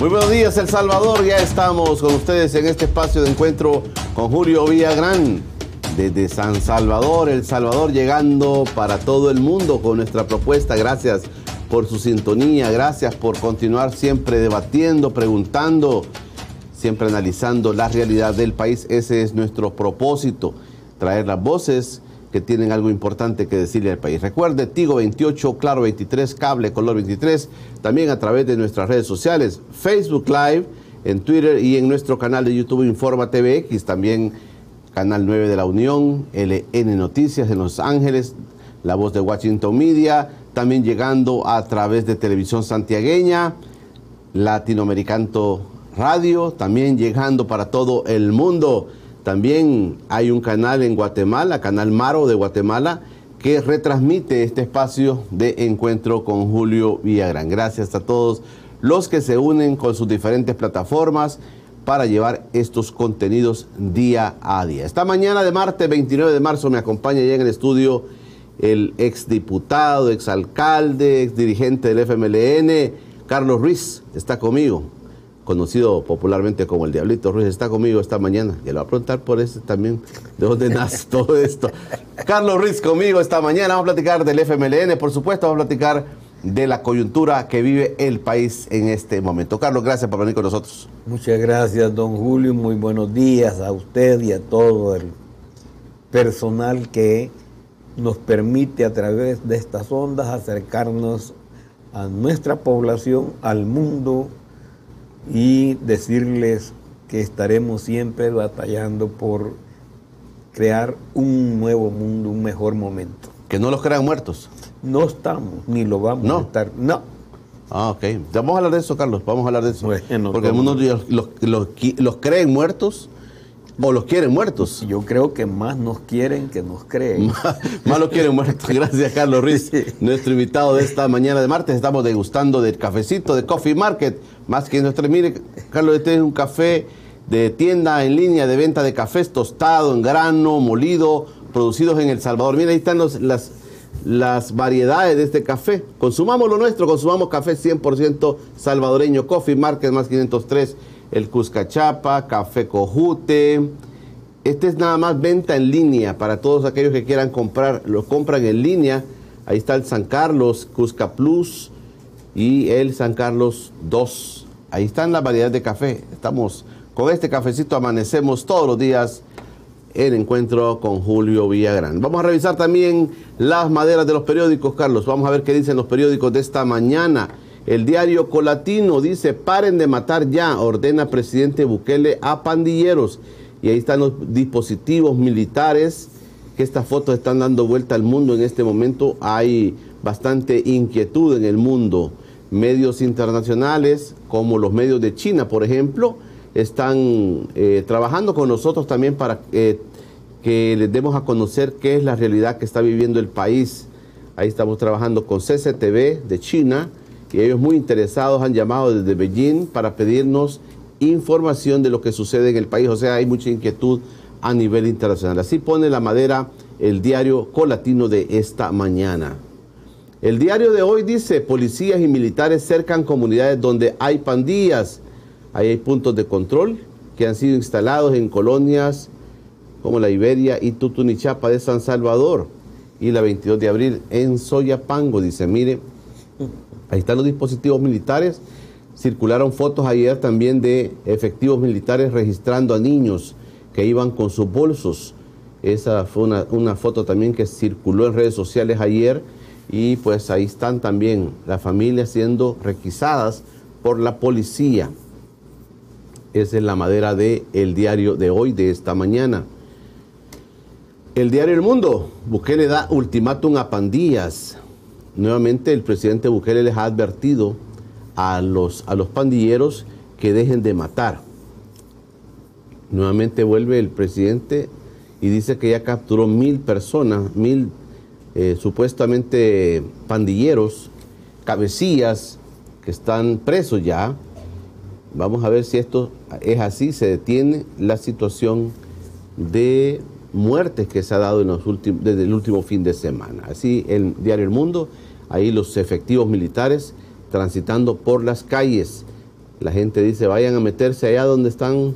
Muy buenos días, El Salvador. Ya estamos con ustedes en este espacio de encuentro con Julio Villagrán desde San Salvador, El Salvador, llegando para todo el mundo con nuestra propuesta. Gracias por su sintonía, gracias por continuar siempre debatiendo, preguntando, siempre analizando la realidad del país. Ese es nuestro propósito, traer las voces que tienen algo importante que decirle al país. Recuerde, Tigo 28, Claro 23, Cable Color 23, también a través de nuestras redes sociales, Facebook Live, en Twitter y en nuestro canal de YouTube Informa TVX, también Canal 9 de la Unión, LN Noticias en Los Ángeles, La Voz de Washington Media, también llegando a través de Televisión Santiagueña, Latinoamericano Radio, también llegando para todo el mundo. También hay un canal en Guatemala, Canal Maro de Guatemala, que retransmite este espacio de encuentro con Julio Villagrán. Gracias a todos los que se unen con sus diferentes plataformas para llevar estos contenidos día a día. Esta mañana de martes 29 de marzo me acompaña ya en el estudio el exdiputado, exalcalde, exdirigente del FMLN, Carlos Ruiz, está conmigo conocido popularmente como el Diablito Ruiz, está conmigo esta mañana. Y le voy a preguntar por eso también, de dónde nace todo esto. Carlos Ruiz conmigo esta mañana. Vamos a platicar del FMLN, por supuesto, vamos a platicar de la coyuntura que vive el país en este momento. Carlos, gracias por venir con nosotros. Muchas gracias, don Julio. Muy buenos días a usted y a todo el personal que nos permite a través de estas ondas acercarnos a nuestra población, al mundo y decirles que estaremos siempre batallando por crear un nuevo mundo, un mejor momento. Que no los crean muertos. No estamos, ni lo vamos a estar. No. Ah, ok. Vamos a hablar de eso, Carlos. Vamos a hablar de eso. Porque mundo los, los, los creen muertos o los quieren muertos. Yo creo que más nos quieren que nos creen. más, los quieren muertos. Gracias, Carlos Ruiz, nuestro invitado de esta mañana de martes. Estamos degustando del cafecito de Coffee Market. Más que nuestro. Mire, Carlos, este es un café de tienda en línea de venta de cafés tostado, en grano, molido, producidos en El Salvador. Mira, ahí están las, las variedades de este café. Consumamos lo nuestro, consumamos café 100% salvadoreño. Coffee Market más 503 el Cuscachapa, Café Cojute. Este es nada más venta en línea para todos aquellos que quieran comprar, lo compran en línea. Ahí está el San Carlos, Cusca Plus y el San Carlos 2. Ahí están la variedad de café. Estamos con este cafecito, amanecemos todos los días en encuentro con Julio Villagrán. Vamos a revisar también las maderas de los periódicos, Carlos. Vamos a ver qué dicen los periódicos de esta mañana. El diario Colatino dice, paren de matar ya, ordena presidente Bukele a pandilleros. Y ahí están los dispositivos militares, que estas fotos están dando vuelta al mundo en este momento. Hay bastante inquietud en el mundo. Medios internacionales, como los medios de China, por ejemplo, están eh, trabajando con nosotros también para eh, que les demos a conocer qué es la realidad que está viviendo el país. Ahí estamos trabajando con CCTV de China, y ellos muy interesados han llamado desde Beijing para pedirnos información de lo que sucede en el país. O sea, hay mucha inquietud a nivel internacional. Así pone la madera el diario colatino de esta mañana. El diario de hoy dice, policías y militares cercan comunidades donde hay pandillas. Ahí hay puntos de control que han sido instalados en colonias como la Iberia y Tutunichapa de San Salvador. Y la 22 de abril en Soyapango, dice, mire, Ahí están los dispositivos militares. Circularon fotos ayer también de efectivos militares registrando a niños que iban con sus bolsos. Esa fue una, foto también que circuló en redes sociales ayer y pues ahí están también las familias siendo requisadas por la policía. Esa es la madera del el diario de hoy, de esta mañana. El diario El Mundo, Bukele da ultimátum a pandillas nuevamente el presidente Bukele les ha advertido a los, a los pandilleros que dejen de matar. Nuevamente vuelve el presidente y dice que ya capturó mil personas, mil eh, supuestamente pandilleros, cabecillas que están presos ya. Vamos a ver si esto es así, se detiene la situación de muertes que se ha dado en los últimos, desde el último fin de semana. Así el diario El Mundo ahí los efectivos militares transitando por las calles. La gente dice, vayan a meterse allá donde están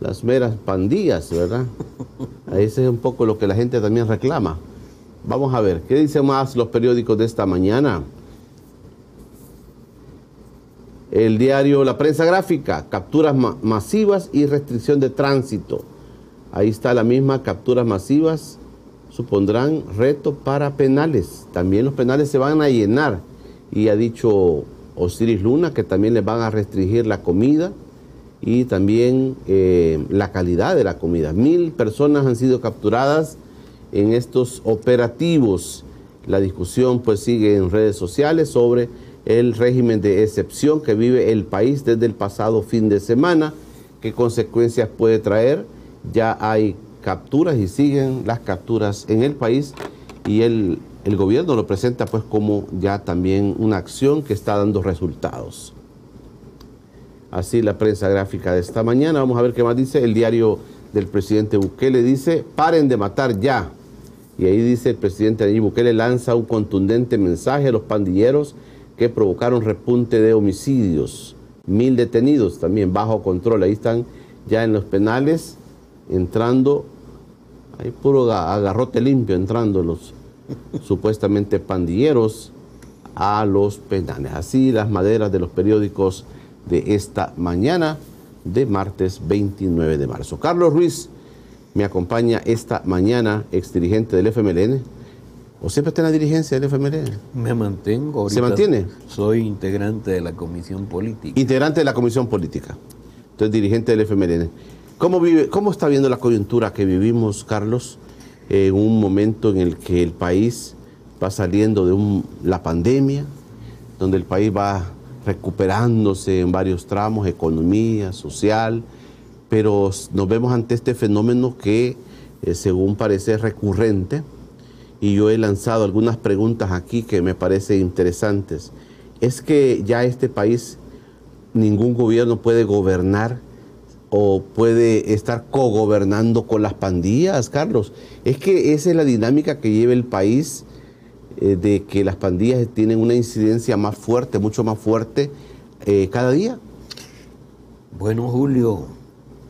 las meras pandillas, ¿verdad? Ese es un poco lo que la gente también reclama. Vamos a ver, ¿qué dicen más los periódicos de esta mañana? El diario La Prensa Gráfica, capturas masivas y restricción de tránsito. Ahí está la misma, capturas masivas supondrán reto para penales. También los penales se van a llenar. Y ha dicho Osiris Luna que también les van a restringir la comida y también eh, la calidad de la comida. Mil personas han sido capturadas en estos operativos. La discusión pues sigue en redes sociales sobre el régimen de excepción que vive el país desde el pasado fin de semana, qué consecuencias puede traer. Ya hay capturas y siguen las capturas en el país y el, el gobierno lo presenta pues como ya también una acción que está dando resultados. Así la prensa gráfica de esta mañana. Vamos a ver qué más dice el diario del presidente Bukele. Dice, paren de matar ya. Y ahí dice el presidente Nayib Bukele lanza un contundente mensaje a los pandilleros que provocaron repunte de homicidios. Mil detenidos también bajo control. Ahí están ya en los penales entrando, hay puro agarrote limpio entrando los supuestamente pandilleros a los penales. Así las maderas de los periódicos de esta mañana de martes 29 de marzo. Carlos Ruiz me acompaña esta mañana, ex dirigente del FMLN ¿O siempre está en la dirigencia del FMLN? Me mantengo. ¿Se mantiene? Soy integrante de la comisión política. Integrante de la comisión política. Entonces, dirigente del FMLN. ¿Cómo, vive, ¿Cómo está viendo la coyuntura que vivimos, Carlos, en un momento en el que el país va saliendo de la pandemia, donde el país va recuperándose en varios tramos, economía, social, pero nos vemos ante este fenómeno que, eh, según parece recurrente, y yo he lanzado algunas preguntas aquí que me parecen interesantes. Es que ya este país, ningún gobierno puede gobernar o puede estar cogobernando con las pandillas, Carlos. Es que esa es la dinámica que lleva el país eh, de que las pandillas tienen una incidencia más fuerte, mucho más fuerte eh, cada día. Bueno, Julio,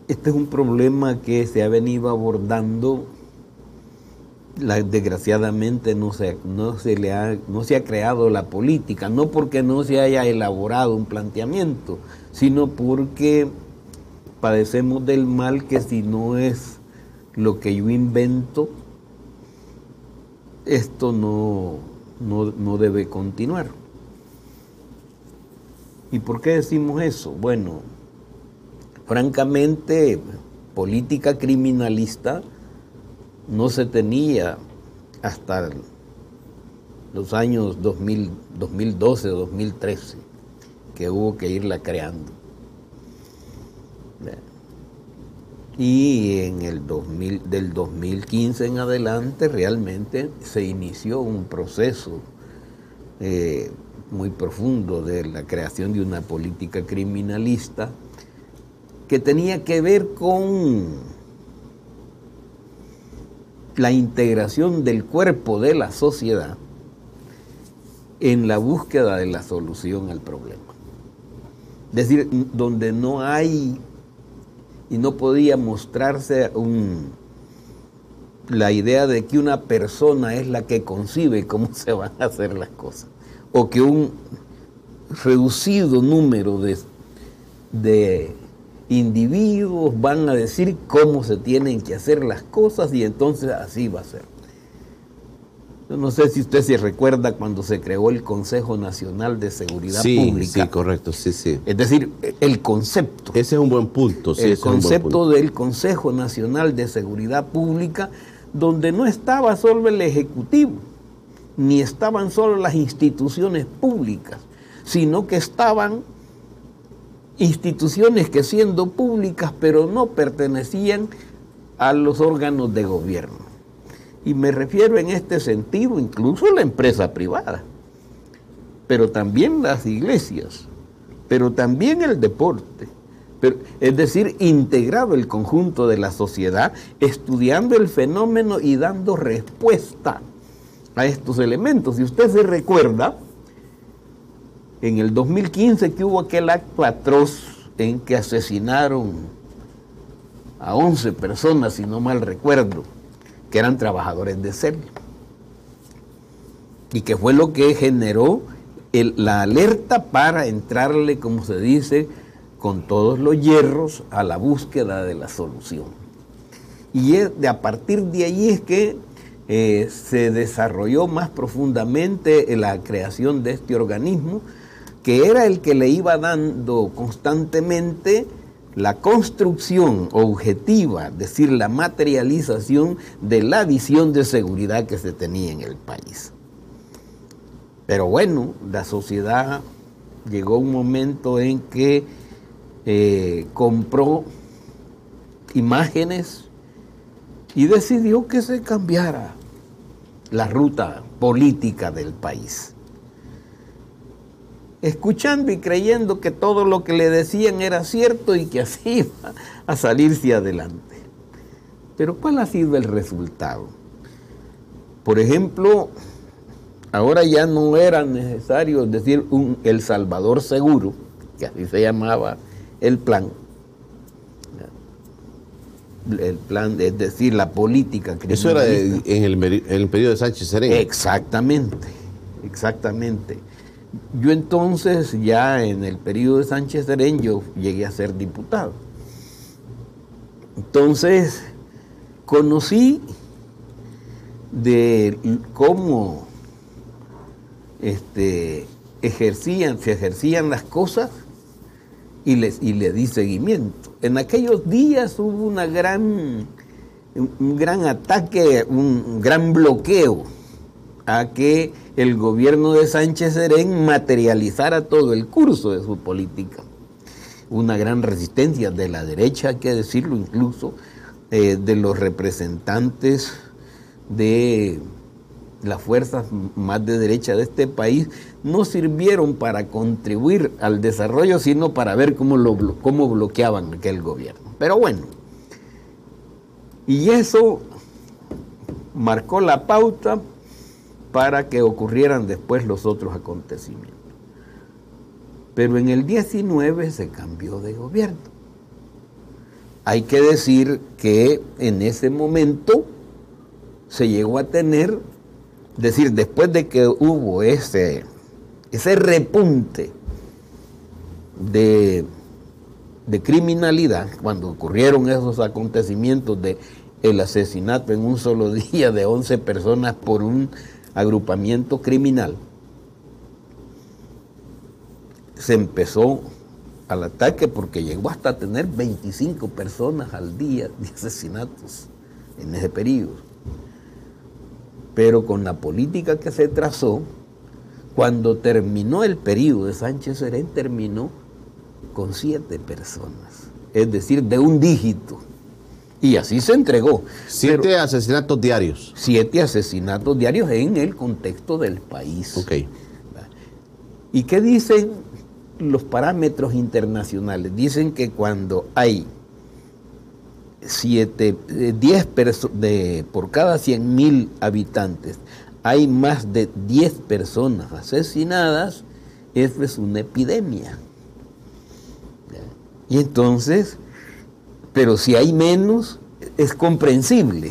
este es un problema que se ha venido abordando desgraciadamente no se, no, se le no se ha creado la política, no porque no se haya elaborado un planteamiento, sino porque padecemos del mal que si no es lo que yo invento, esto no, no, no debe continuar. ¿Y por qué decimos eso? Bueno, francamente, política criminalista no se tenía hasta los años 2012 o 2013, que hubo que irla creando. Y en el 2000, del 2015 en adelante realmente se inició un proceso eh, muy profundo de la creación de una política criminalista que tenía que ver con la integración del cuerpo de la sociedad en la búsqueda de la solución al problema. Es decir, donde no hay y no podía mostrarse la idea de que una persona es la que concibe cómo se van a hacer las cosas, o que un reducido número de, de individuos van a decir cómo se tienen que hacer las cosas y entonces así va a ser. Yo no sé si usted se recuerda cuando se creó el Consejo Nacional de Seguridad Pública. Sí, correcto, sí, sí. Es decir, el concepto. Ese es un buen punto. Sí, el concepto del Consejo Nacional de Seguridad Pública, donde no estaba solo el Ejecutivo, ni estaban solo las instituciones públicas, sino que estaban instituciones que siendo públicas pero no pertenecían a los órganos de gobierno. Y me refiero en este sentido incluso a la empresa privada, pero también las iglesias, pero también el deporte. es decir, integrado el conjunto de la sociedad, estudiando el fenómeno y dando respuesta a estos elementos. Si usted se recuerda, en el 2015 que hubo aquel acto atroz en que asesinaron a 11 personas, si no mal recuerdo, que eran trabajadores de CEL. Y que fue lo que generó la alerta para entrarle, como se dice, con todos los hierros a la búsqueda de la solución. Y de, a partir de ahí es que eh, se desarrolló más profundamente la creación de este organismo, que era el que le iba dando constantemente la construcción objetiva, es decir, la materialización de la visión de seguridad que se tenía en el país. Pero bueno, la sociedad llegó un momento en que eh, compró imágenes y decidió que se cambiara la ruta política del país. Escuchando y creyendo que todo lo que le decían era cierto y que así iba a salirse adelante. Pero ¿cuál ha sido el resultado? Por ejemplo, ahora ya no era necesario decir un El Salvador seguro, que así se llamaba el plan, el plan, es decir, la política Eso era en el, en periodo de Sánchez Serén. Exactamente, exactamente. Yo entonces, ya en el periodo de Sánchez Serén, yo llegué a ser diputado. Entonces, conocí de cómo este, ejercían, se ejercían las cosas y, les, y le di seguimiento. En aquellos días hubo una gran, un gran ataque, un gran bloqueo a que el gobierno de Sánchez Serén materializara todo el curso de su política. Una gran resistencia de la derecha, hay que decirlo incluso, eh, de los representantes de las fuerzas más de derecha de este país no sirvieron para contribuir al desarrollo, sino para ver cómo, lo, cómo bloqueaban aquel gobierno. Pero bueno, y eso marcó la pauta para que ocurrieran después los otros acontecimientos. Pero en el 19 se cambió de gobierno. Hay que decir que en ese momento se llegó a tener decir, después de que hubo ese, ese repunte de, criminalidad, cuando ocurrieron esos acontecimientos de el asesinato en un solo día de 11 personas por un agrupamiento criminal, se empezó al ataque porque llegó hasta tener 25 personas al día de asesinatos en ese periodo. Pero con la política que se trazó, cuando terminó el periodo de Sánchez Serén, terminó con siete personas, es decir, de un dígito. Y así se entregó. Siete asesinatos diarios. Siete asesinatos diarios en el contexto del país. Ok. ¿Y qué dicen los parámetros internacionales? Dicen que cuando hay 7, 10 de, por cada 100 mil habitantes hay más de 10 personas asesinadas, eso es una epidemia. Y entonces, pero si hay menos, es comprensible.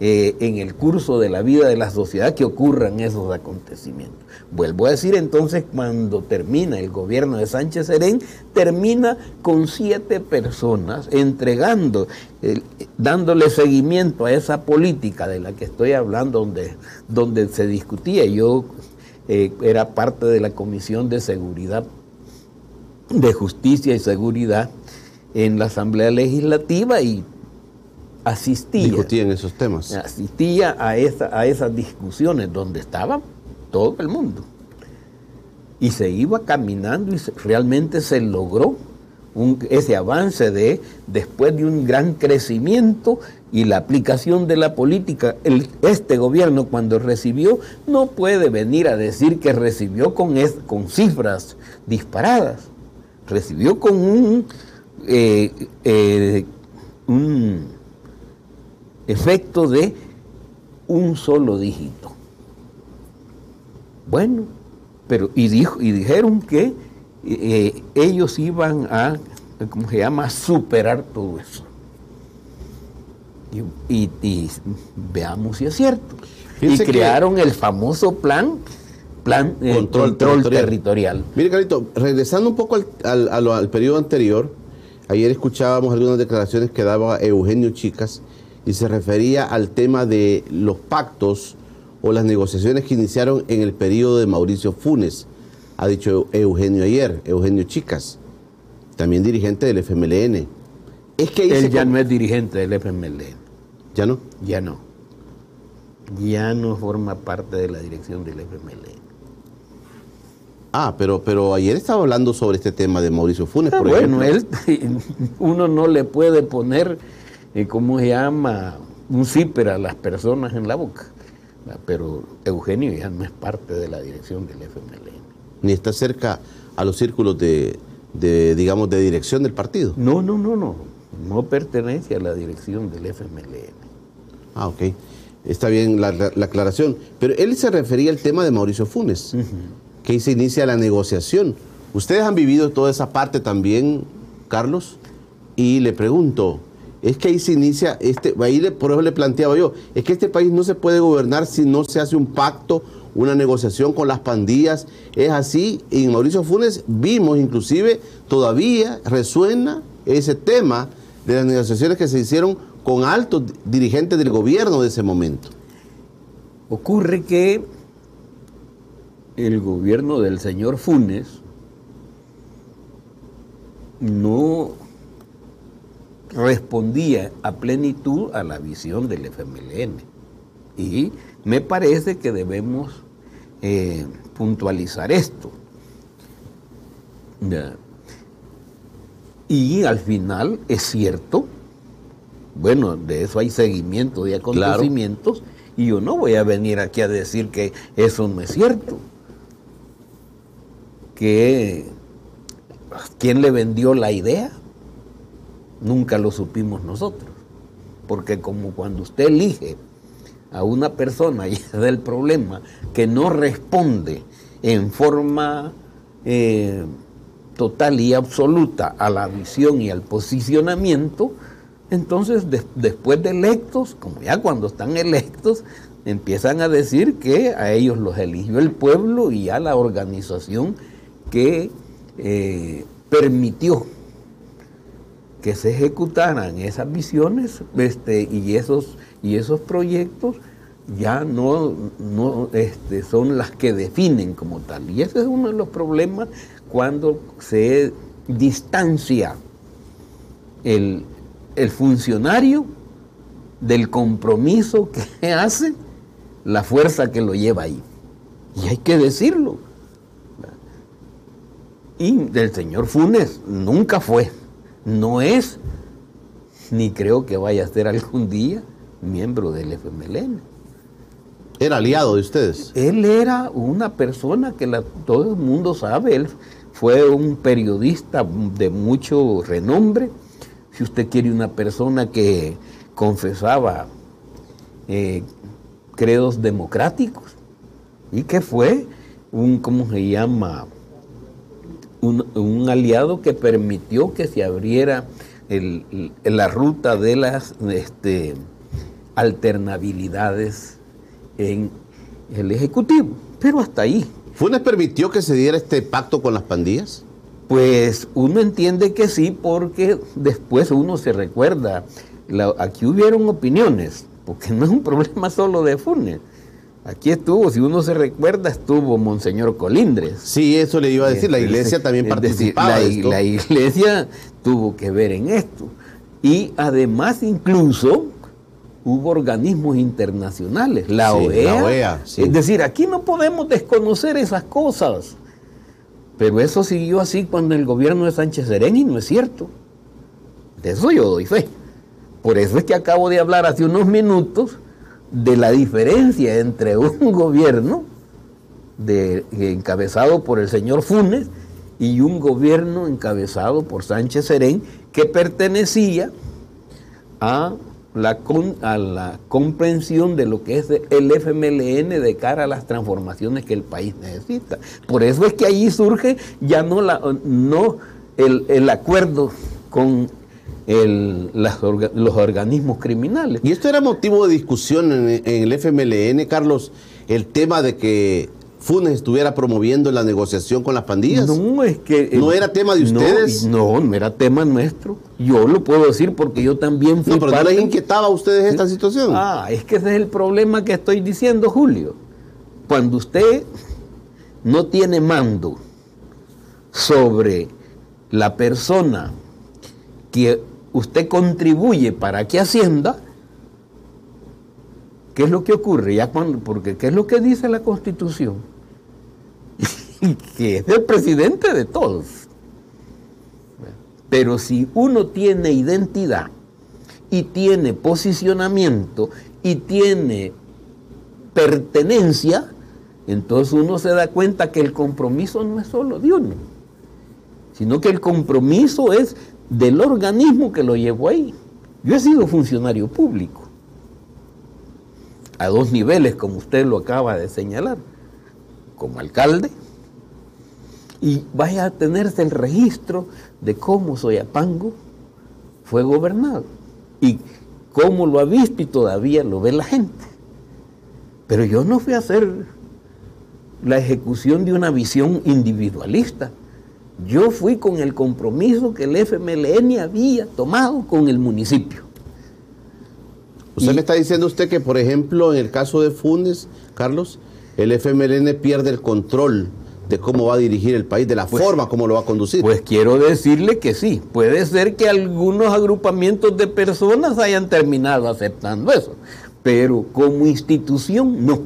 Eh, en el curso de la vida de la sociedad que ocurran esos acontecimientos. Vuelvo a decir entonces, cuando termina el gobierno de Sánchez Serén, termina con siete personas entregando, dándole seguimiento a esa política de la que estoy hablando, donde, donde se discutía. Yo eh, era parte de la Comisión de Seguridad, de Justicia y Seguridad en la Asamblea Legislativa y asistía. en esos temas. Asistía a, a esas discusiones donde estaba todo el mundo. Y se iba caminando y realmente se logró ese avance de, después de un gran crecimiento y la aplicación de la política, este gobierno cuando recibió no puede venir a decir que recibió con, con cifras disparadas, recibió con un, eh, eh, un efecto de un solo dígito. Bueno, pero y, dijo, y dijeron que eh, ellos iban a, ¿cómo se llama?, superar todo eso. Y, veamos si es cierto. y crearon el famoso plan plan eh, control, territorial. Mire, Carito, regresando un poco al, al, periodo anterior, ayer escuchábamos algunas declaraciones que daba Eugenio Chicas y se refería al tema de los pactos o las negociaciones que iniciaron en el periodo de Mauricio Funes. Ha dicho Eugenio ayer, Eugenio Chicas, también dirigente del FMLN. Es que Él ya no es dirigente del FMLN. ¿Ya no? Ya no. Ya no forma parte de la dirección del FMLN. Ah, pero, pero ayer estaba hablando sobre este tema de Mauricio Funes, ah, por bueno, él, uno no le puede poner, eh, ¿cómo se llama? Un zíper a las personas en la boca. Pero Eugenio ya no es parte de la dirección del FMLN. Ni está cerca a los círculos de, digamos, de dirección del partido. No, no, no, no. No pertenece a la dirección del FMLN. Ah, ok. Está bien la, aclaración. Pero él se refería al tema de Mauricio Funes que ahí se inicia la negociación. Ustedes han vivido toda esa parte también, Carlos, y le pregunto, es que ahí se inicia, este, ahí por eso le planteaba yo, es que este país no se puede gobernar si no se hace un pacto, una negociación con las pandillas, es así, y en Mauricio Funes vimos inclusive, todavía resuena ese tema de las negociaciones que se hicieron con altos dirigentes del gobierno de ese momento. Ocurre que el gobierno del señor Funes no respondía a plenitud a la visión del FMLN. Y me parece que debemos eh, puntualizar esto. Y al final es cierto, bueno, de eso hay seguimiento de acontecimientos, y yo no voy a venir aquí a decir que eso no es cierto que quién le vendió la idea, nunca lo supimos nosotros. Porque como cuando usted elige a una persona y es del problema que no responde en forma eh, total y absoluta a la visión y al posicionamiento, entonces después de electos, como ya cuando están electos, empiezan a decir que a ellos los eligió el pueblo y a la organización que eh, permitió que se ejecutaran esas visiones este, y, esos, y esos proyectos ya no, no este, son las que definen como tal. Y ese es uno de los problemas cuando se distancia el, el funcionario del compromiso que hace la fuerza que lo lleva ahí. Y hay que decirlo. Y del señor Funes nunca fue, no es, ni creo que vaya a ser algún día miembro del FMLN. ¿Era aliado de ustedes? Él era una persona que todo el mundo sabe, él fue un periodista de mucho renombre. Si usted quiere una persona que confesaba eh, credos democráticos y que fue un, ¿cómo se llama? Un, aliado que permitió que se abriera la ruta de las este, alternabilidades en el Ejecutivo. Pero hasta ahí. ¿Funes permitió que se diera este pacto con las pandillas? Pues uno entiende que sí, porque después uno se recuerda. aquí hubieron opiniones, porque no es un problema solo de Funes Aquí estuvo, si uno se recuerda, estuvo Monseñor Colindres. Sí, eso le iba a decir, la iglesia también participaba. la, iglesia tuvo que ver en esto. Y además incluso hubo organismos internacionales, la OEA. E es decir, aquí no podemos desconocer esas cosas. Pero eso siguió así cuando el gobierno de Sánchez Sereni no es cierto. De eso yo doy fe. Por eso es que acabo de hablar hace unos minutos de la diferencia entre un gobierno de, encabezado por el señor Funes y un gobierno encabezado por Sánchez Serén que pertenecía a la a la comprensión de lo que es el FMLN de cara a las transformaciones que el país necesita. Por eso es que ahí surge ya no, la, no el, acuerdo con los organismos criminales. Y esto era motivo de discusión en, en el FMLN, Carlos, el tema de que Funes estuviera promoviendo la negociación con las pandillas. No, es que... ¿No era tema de ustedes? No, no era tema nuestro. Yo lo puedo decir porque yo también fui No, pero ¿no les inquietaba a ustedes esta situación? Ah, es que ese es el problema que estoy diciendo, Julio. Cuando usted no tiene mando sobre la persona que usted contribuye para que Hacienda, ¿qué es lo que ocurre? Ya cuando, porque ¿qué es lo que dice la Constitución? que es el presidente de todos. Pero si uno tiene identidad y tiene posicionamiento y tiene pertenencia, entonces uno se da cuenta que el compromiso no es solo de uno, sino que el compromiso es del organismo que lo llevó ahí. Yo he sido funcionario público, a dos niveles, como usted lo acaba de señalar, como alcalde y vaya a tenerse el registro de cómo Soyapango fue gobernado y cómo lo ha visto y todavía lo ve la gente. Pero yo no fui a hacer la ejecución de una visión individualista. Yo fui con el compromiso que el FMLN había tomado con el municipio. Usted me está diciendo usted que, por ejemplo, en el caso de Funes, Carlos, el FMLN pierde el control de cómo va a dirigir el país, de la pues, forma como lo va a conducir. Pues quiero decirle que sí, puede ser que algunos agrupamientos de personas hayan terminado aceptando eso, pero como institución no.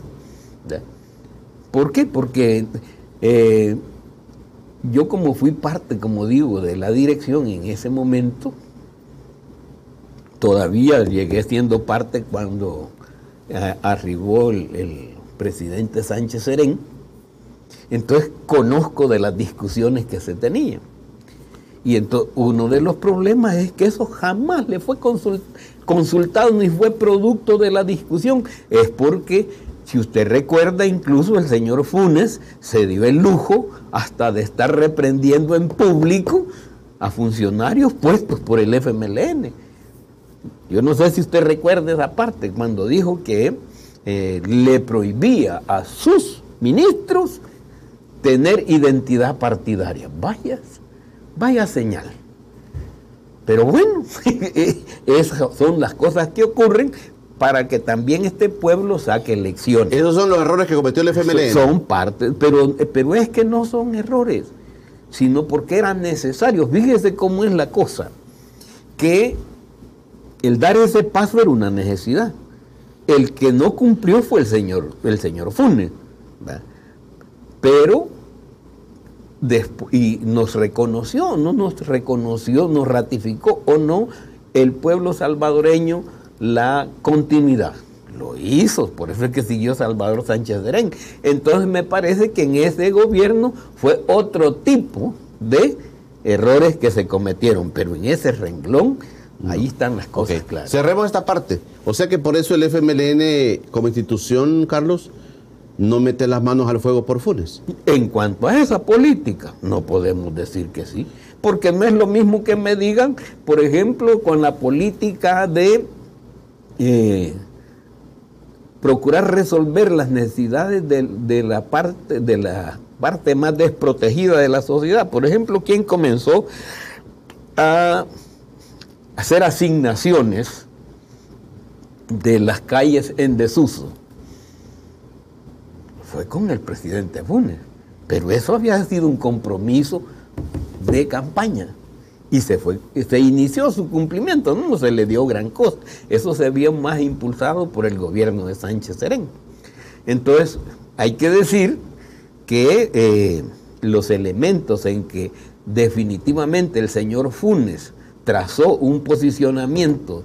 ¿Por qué? Porque eh, yo como fui parte, como digo, de la dirección en ese momento, todavía llegué siendo parte cuando eh, arribó el presidente Sánchez Serén, entonces conozco de las discusiones que se tenían. Y entonces uno de los problemas es que eso jamás le fue consultado ni fue producto de la discusión. Es porque, si usted recuerda, incluso el señor Funes se dio el lujo hasta de estar reprendiendo en público a funcionarios puestos por el FMLN. Yo no sé si usted recuerda esa parte, cuando dijo que eh, le prohibía a sus ministros tener identidad partidaria. Vaya, vaya señal. Pero bueno, esas son las cosas que ocurren para que también este pueblo saque elecciones. Esos son los errores que cometió el FMLN. Son parte, pero, pero es que no son errores, sino porque eran necesarios. Fíjese cómo es la cosa, que el dar ese paso era una necesidad. El que no cumplió fue el señor, el señor Funes pero y nos reconoció, no nos reconoció, nos ratificó o no el pueblo salvadoreño la continuidad. Lo hizo, por eso es que siguió Salvador Sánchez Derén. Entonces me parece que en ese gobierno fue otro tipo de errores que se cometieron, pero en ese renglón ahí están las cosas claras. Cerremos esta parte. O sea que por eso el FMLN como institución, Carlos, no mete las manos al fuego por Funes. En cuanto a esa política, no podemos decir que sí, porque no es lo mismo que me digan, por ejemplo, con la política de eh, procurar resolver las necesidades de, la parte, de la parte más desprotegida de la sociedad. Por ejemplo, ¿quién comenzó a hacer asignaciones de las calles en desuso? fue con el presidente Funes. Pero eso había sido un compromiso de campaña. Y se, fue, se inició su cumplimiento, no se le dio gran cosa. Eso se vio más impulsado por el gobierno de Sánchez Serén. Entonces, hay que decir que eh, los elementos en que definitivamente el señor Funes trazó un posicionamiento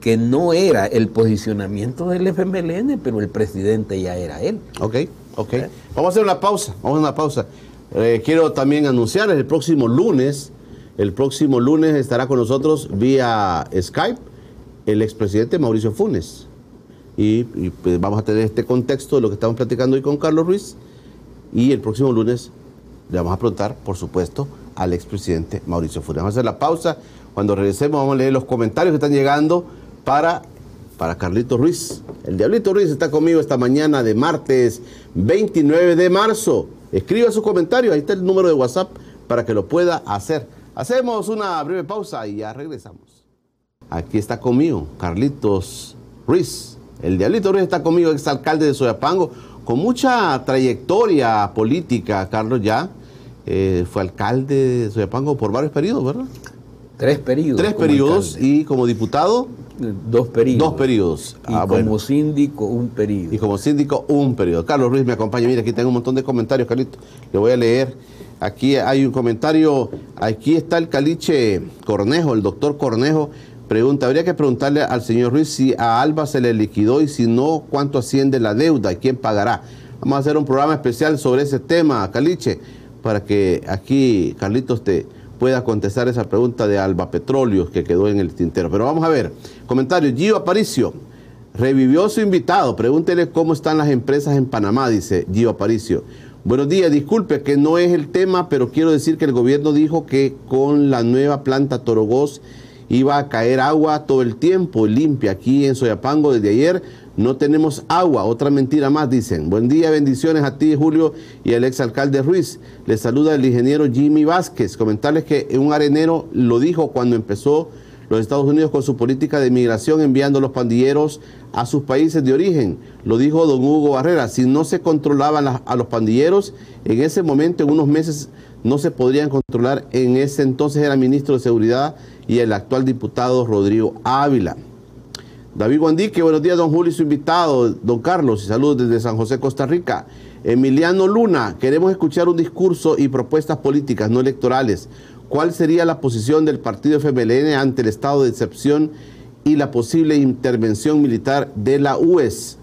que no era el posicionamiento del FMLN, pero el presidente ya era él. Ok, ok. ¿Eh? Vamos a hacer una pausa, vamos a una pausa. Eh, quiero también anunciar el próximo lunes, el próximo lunes estará con nosotros vía Skype el expresidente Mauricio Funes. Y, pues, vamos a tener este contexto de lo que estamos platicando hoy con Carlos Ruiz. Y el próximo lunes le vamos a preguntar, por supuesto, al expresidente Mauricio Funes. Vamos a hacer la pausa. Cuando regresemos vamos a leer los comentarios que están llegando para, para Carlito Ruiz. El Diablito Ruiz está conmigo esta mañana de martes 29 de marzo. Escriba su comentario, ahí está el número de WhatsApp para que lo pueda hacer. Hacemos una breve pausa y ya regresamos. Aquí está conmigo Carlitos Ruiz. El Diablito Ruiz está conmigo, exalcalde de Soyapango, con mucha trayectoria política, Carlos ya. Eh, fue alcalde de Soyapango por varios periodos, ¿verdad? Tres periodos. Tres periodos y como diputado. Dos periodos. Dos periodos. Y ah, como síndico, un periodo. Y como síndico, un periodo. Carlos Ruiz me acompaña. Mira, aquí tengo un montón de comentarios, Carlito. Le voy a leer. Aquí hay un comentario. Aquí está el caliche Cornejo, el doctor Cornejo. Pregunta, habría que preguntarle al señor Ruiz si a Alba se le liquidó y si no, cuánto asciende la deuda y quién pagará. Vamos a hacer un programa especial sobre ese tema, Caliche, para que aquí Carlitos te pueda contestar esa pregunta de Alba Petróleos que quedó en el tintero. Pero vamos a ver. Comentario. Gio Aparicio. Revivió su invitado. Pregúntele cómo están las empresas en Panamá, dice Gio Aparicio. Buenos días, disculpe que no es el tema, pero quiero decir que el gobierno dijo que con la nueva planta Torogós iba a caer agua todo el tiempo, limpia. Aquí en Soyapango desde ayer no tenemos agua. Otra mentira más, dicen. Buen día, bendiciones a ti, Julio, y al exalcalde Ruiz. Les saluda el ingeniero Jimmy Vázquez. Comentarles que un arenero lo dijo cuando empezó los Estados Unidos con su política de migración enviando los pandilleros a sus países de origen. Lo dijo don Hugo Barrera. Si no se controlaban a los pandilleros, en ese momento, en unos meses, no se podrían controlar. En ese entonces era ministro de Seguridad y el actual diputado Rodrigo Ávila. David Guandique, buenos días, don Julio y su invitado, don Carlos, y saludos desde San José, Costa Rica. Emiliano Luna, queremos escuchar un discurso y propuestas políticas no electorales. ¿Cuál sería la posición del partido FMLN ante el estado de excepción y la posible intervención militar de la UES?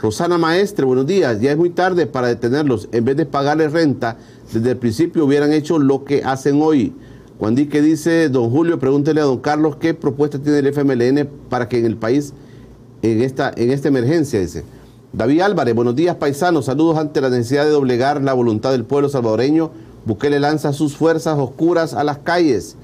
Rosana Maestre, buenos días. Ya es muy tarde para detenerlos. En vez de pagarles renta, desde el principio hubieran hecho lo que hacen hoy. Juan Dique dice, don Julio, pregúntele a don Carlos qué propuesta tiene el FMLN para que en el país, en esta, en esta emergencia, dice. David Álvarez, buenos días paisanos, saludos ante la necesidad de doblegar la voluntad del pueblo salvadoreño. Bukele lanza sus fuerzas oscuras a las calles.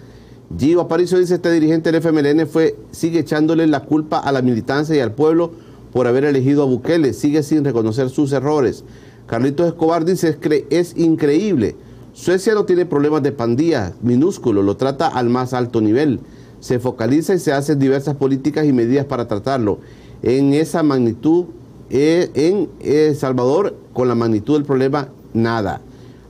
Gio Aparicio dice, este dirigente del FMLN fue, sigue echándole la culpa a la militancia y al pueblo por haber elegido a Bukele, sigue sin reconocer sus errores. Carlitos Escobar dice, es, increíble Suecia no tiene problemas de pandilla minúsculo, lo trata al más alto nivel. Se focaliza y se hacen diversas políticas y medidas para tratarlo. En esa magnitud, eh, en El Salvador, con la magnitud del problema, nada.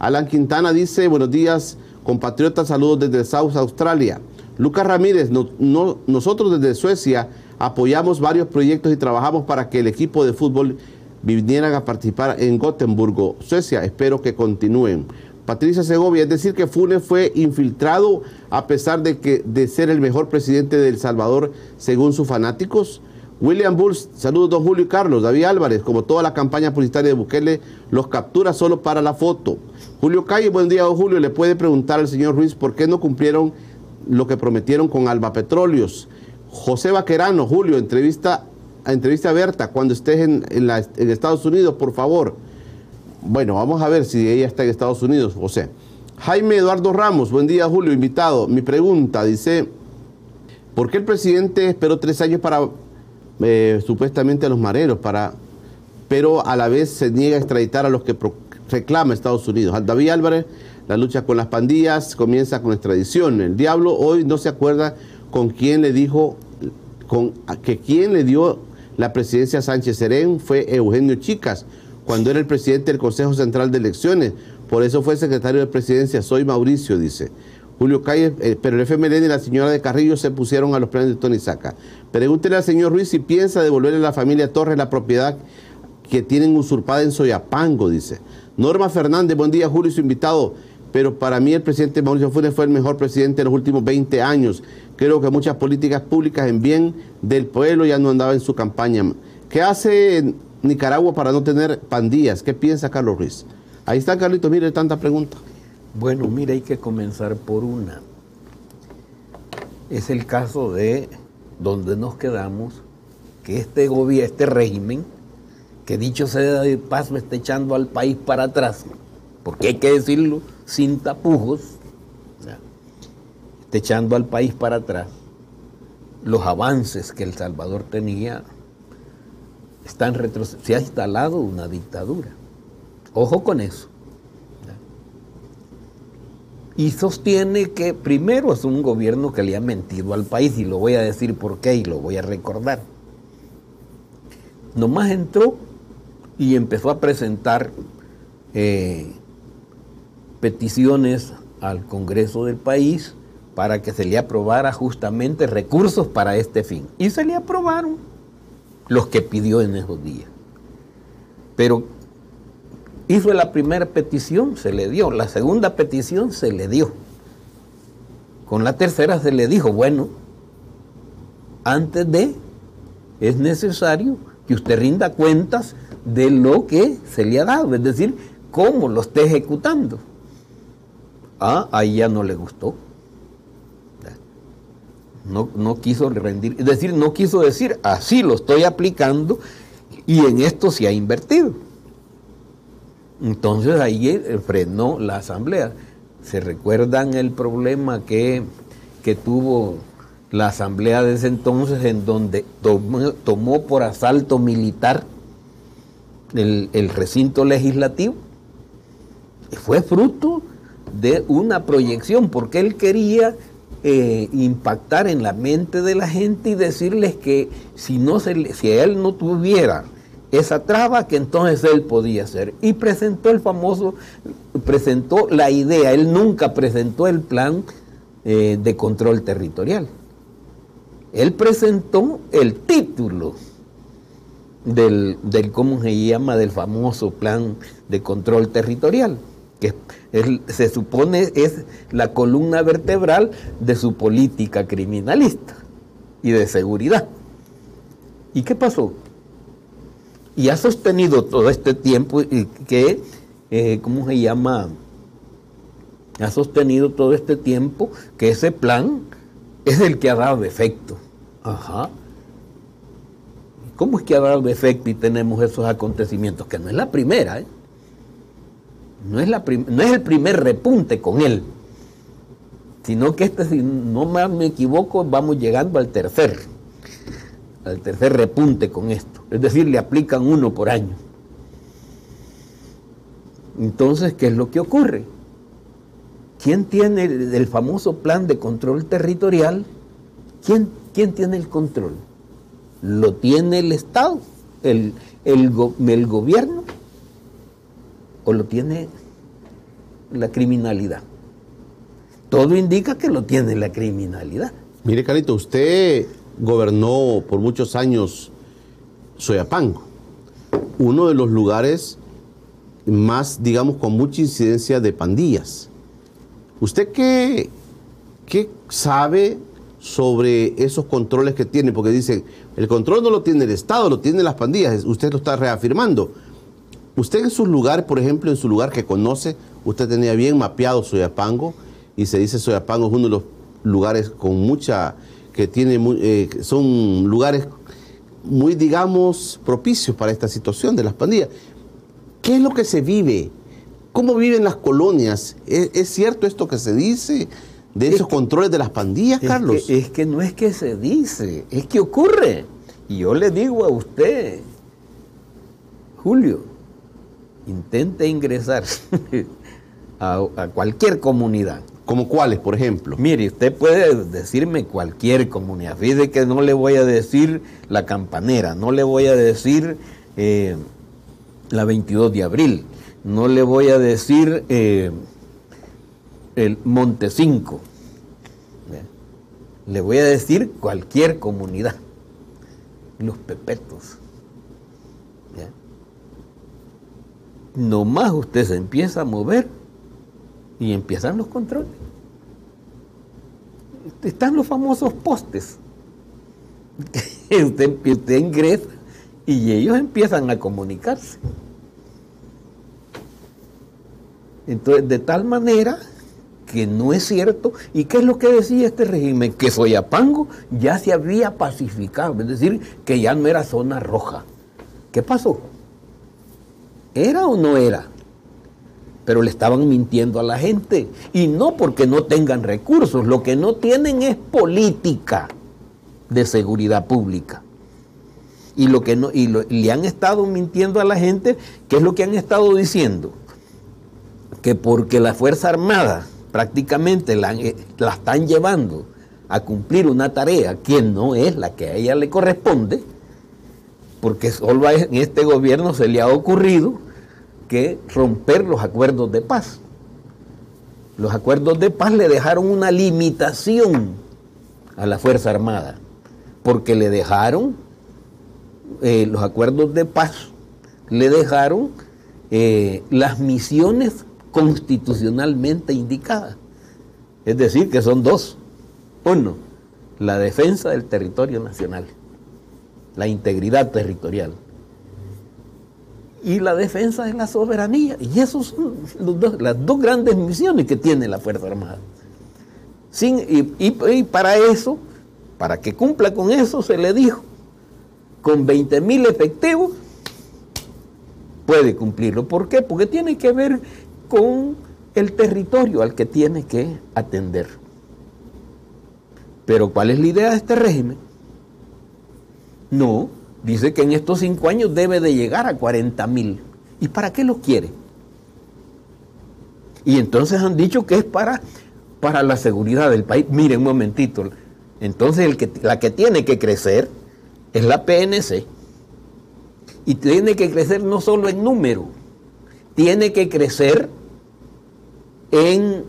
Alan Quintana dice, buenos días, compatriotas, saludos desde South Australia. Lucas Ramírez, nosotros desde Suecia apoyamos varios proyectos y trabajamos para que el equipo de fútbol vinieran a participar en Gotemburgo, Suecia. Espero que continúen. Patricia Segovia, es decir, que Funes fue infiltrado a pesar de, que, de ser el mejor presidente de El Salvador según sus fanáticos. William Bulls, saludos don Julio y Carlos. David Álvarez, como toda la campaña publicitaria de Bukele, los captura solo para la foto. Julio Calle, buen día don Julio. Le puede preguntar al señor Ruiz por qué no cumplieron lo que prometieron con Alba Petróleos. José Vaquerano, Julio, entrevista, entrevista a Berta cuando estés en, en Estados Unidos, por favor. Bueno, vamos a ver si ella está en Estados Unidos, José. Jaime Eduardo Ramos, buen día Julio, invitado. Mi pregunta dice, ¿por qué el presidente esperó tres años para, eh, supuestamente a los mareros, para, pero a la vez se niega a extraditar a los que reclama Estados Unidos? David Álvarez, la lucha con las pandillas comienza con extradición. El diablo hoy no se acuerda con quién le dijo, con, que quién le dio la presidencia a Sánchez Serén fue Eugenio Chicas cuando era el presidente del Consejo Central de Elecciones. Por eso fue secretario de presidencia. Soy Mauricio, dice. Julio Calle, eh, pero el FMLN y la señora de Carrillo se pusieron a los planes de Tony Saca. Pregúntele al señor Ruiz si piensa devolverle a la familia Torres la propiedad que tienen usurpada en Soyapango, dice. Norma Fernández, buen día, Julio y su invitado. Pero para mí el presidente Mauricio Funes fue el mejor presidente de los últimos 20 años. Creo que muchas políticas públicas en bien del pueblo ya no andaba en su campaña. ¿Qué hace Nicaragua para no tener pandillas. ¿Qué piensa Carlos Ruiz? Ahí está Carlito, mire tanta pregunta. Bueno, mire, hay que comenzar por una. Es el caso de donde nos quedamos que este gobierno, este régimen, que dicho sea de paso, está echando al país para atrás, porque hay que decirlo sin tapujos, está echando al país para atrás. Los avances que El Salvador tenía están se ha instalado una dictadura. Ojo con eso. Y sostiene que primero es un gobierno que le ha mentido al país, y lo voy a decir por qué y lo voy a recordar. Nomás entró y empezó a presentar eh, peticiones al Congreso del país para que se le aprobara justamente recursos para este fin. Y se le aprobaron los que pidió en esos días. Pero hizo la primera petición, se le dio. La segunda petición se le dio. Con la tercera se le dijo, bueno, antes de, es necesario que usted rinda cuentas de lo que se le ha dado, es decir, cómo lo esté ejecutando. Ah, ahí ya no le gustó. No, no quiso rendir, es decir, no quiso decir, así lo estoy aplicando y en esto se ha invertido. Entonces ahí frenó la asamblea. ¿Se recuerdan el problema que, que tuvo la asamblea de ese entonces en donde tomó, por asalto militar el, el, recinto legislativo? Fue fruto de una proyección, porque él quería eh, impactar en la mente de la gente y decirles que si, no se, si él no tuviera esa traba, que entonces él podía hacer. Y presentó el famoso, presentó la idea, él nunca presentó el plan eh, de control territorial. Él presentó el título del, del, ¿cómo se llama?, del famoso plan de control territorial que se supone es la columna vertebral de su política criminalista y de seguridad. ¿Y qué pasó? Y ha sostenido todo este tiempo que, eh, ¿cómo se llama? Ha sostenido todo este tiempo que ese plan es el que ha dado efecto. Ajá. ¿Cómo es que ha dado efecto y tenemos esos acontecimientos? Que no es la primera, ¿eh? No es, la no es el primer repunte con él, sino que este, si no me equivoco, vamos llegando al tercer, al tercer repunte con esto. Es decir, le aplican uno por año. Entonces, ¿qué es lo que ocurre? ¿Quién tiene el, famoso plan de control territorial? ¿Quién, quién tiene el control? ¿Lo tiene el Estado? ¿El, el, el gobierno? o lo tiene la criminalidad. Todo indica que lo tiene la criminalidad. Mire, Carito, usted gobernó por muchos años Soyapango, uno de los lugares más, digamos, con mucha incidencia de pandillas. ¿Usted qué, qué sabe sobre esos controles que tiene? Porque dice, el control no lo tiene el Estado, lo tienen las pandillas. Usted lo está reafirmando. Usted en su lugar, por ejemplo, en su lugar que conoce, usted tenía bien mapeado Soyapango y se dice Soyapango es uno de los lugares con mucha, que tiene, eh, son lugares muy, digamos, propicios para esta situación de las pandillas. ¿Qué es lo que se vive? ¿Cómo viven las colonias? ¿Es, cierto esto que se dice de esos controles de las pandillas, Carlos? es que no es que se dice, es que ocurre. Y yo le digo a usted, Julio, intente ingresar a, cualquier comunidad. ¿Como cuáles, por ejemplo? Mire, usted puede decirme cualquier comunidad. Fíjese que no le voy a decir la campanera, no le voy a decir eh, la 22 de abril, no le voy a decir eh, el Monte 5. Le voy a decir cualquier comunidad. Los pepetos. nomás usted se empieza a mover y empiezan los controles. Están los famosos postes. usted, usted ingresa y ellos empiezan a que no es cierto. ¿Y qué es lo que decía este régimen? Que Soyapango ya se había pacificado, es decir, que ya no era zona roja. ¿Qué pasó? ¿Era o no era? Pero le estaban mintiendo a la gente. Y no porque no tengan recursos, lo que no tienen es política de seguridad pública. Y, lo que no, y le han estado mintiendo a la gente, ¿qué es lo que han estado diciendo? Que porque la Fuerza Armada prácticamente la, eh, la están llevando a cumplir una tarea que no es la que a ella le corresponde, porque solo en este gobierno se le ha ocurrido que romper los acuerdos de paz. Los acuerdos de paz le dejaron una limitación a la Fuerza Armada, porque le dejaron eh, los acuerdos de paz, le dejaron eh, las misiones constitucionalmente indicadas. Es decir, que son dos. Uno, la defensa del territorio nacional, la integridad territorial. Y la defensa de la soberanía. Y esas son las dos grandes misiones que tiene la Fuerza Armada. Sin, y para eso, para que cumpla con eso, se le dijo, con 20 mil efectivos, puede cumplirlo. ¿Por qué? Porque tiene que ver con el territorio al que tiene que atender. Pero ¿cuál es la idea de este régimen? No, dice que en estos cinco años debe de llegar a 40 mil. ¿Y para qué lo quiere? Y entonces han dicho que es para, para la seguridad del país. Miren un momentito. Entonces la que tiene que crecer es la PNC. Y tiene que crecer no solo en número, tiene que crecer en,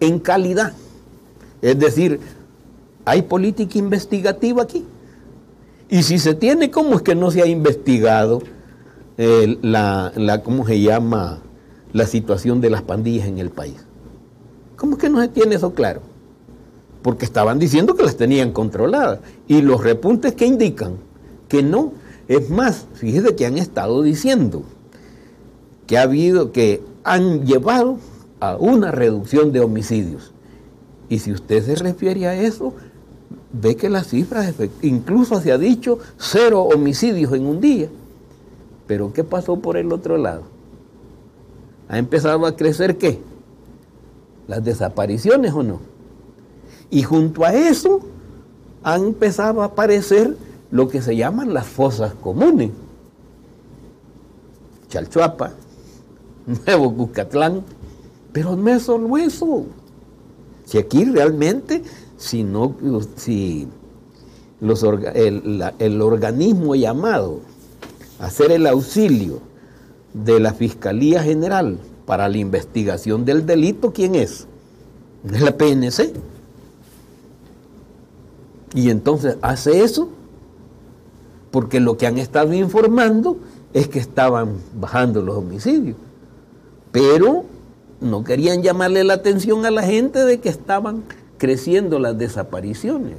en calidad. Es decir, hay política investigativa aquí. Y si se tiene, ¿cómo es que no se ha investigado eh, la, la, ¿cómo se llama? La situación de las pandillas en el país. ¿Cómo es que no se tiene eso claro? porque estaban diciendo que las tenían controladas. Y los repuntes que indican que no. Es más, fíjese que han estado diciendo que ha habido, que han llevado a una reducción de homicidios. Y si usted se refiere a eso, ve que las cifras, incluso se ha dicho cero homicidios en un día. Pero ¿qué pasó por el otro lado? ¿Ha empezado a crecer qué? ¿Las desapariciones o no? Y junto a eso han empezado a aparecer lo que se llaman las fosas comunes. Chalchuapa, Nuevo Cuscatlán, pero no es solo eso. Si aquí realmente, si no, si los, el, el organismo llamado a hacer el auxilio de la Fiscalía General para la investigación del delito, ¿quién es? Es la PNC. Y entonces hace eso porque lo que han estado informando es que estaban bajando los homicidios. Pero no querían llamarle la atención a la gente de que estaban creciendo las desapariciones.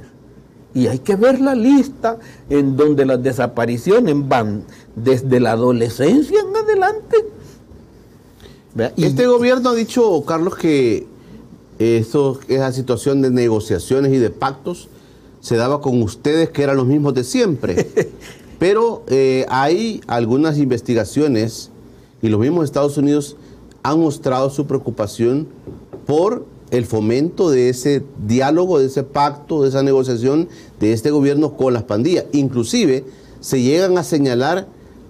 Y hay que ver la lista en donde las desapariciones van desde la adolescencia en adelante. Este gobierno ha dicho, Carlos, que eso, esa situación de negociaciones y de pactos se daba con ustedes que eran los mismos de siempre. Pero eh, hay algunas investigaciones y los mismos Estados Unidos han mostrado su preocupación por el fomento de ese diálogo, de ese pacto, de esa negociación de este gobierno con las pandillas. Inclusive se llegan a señalar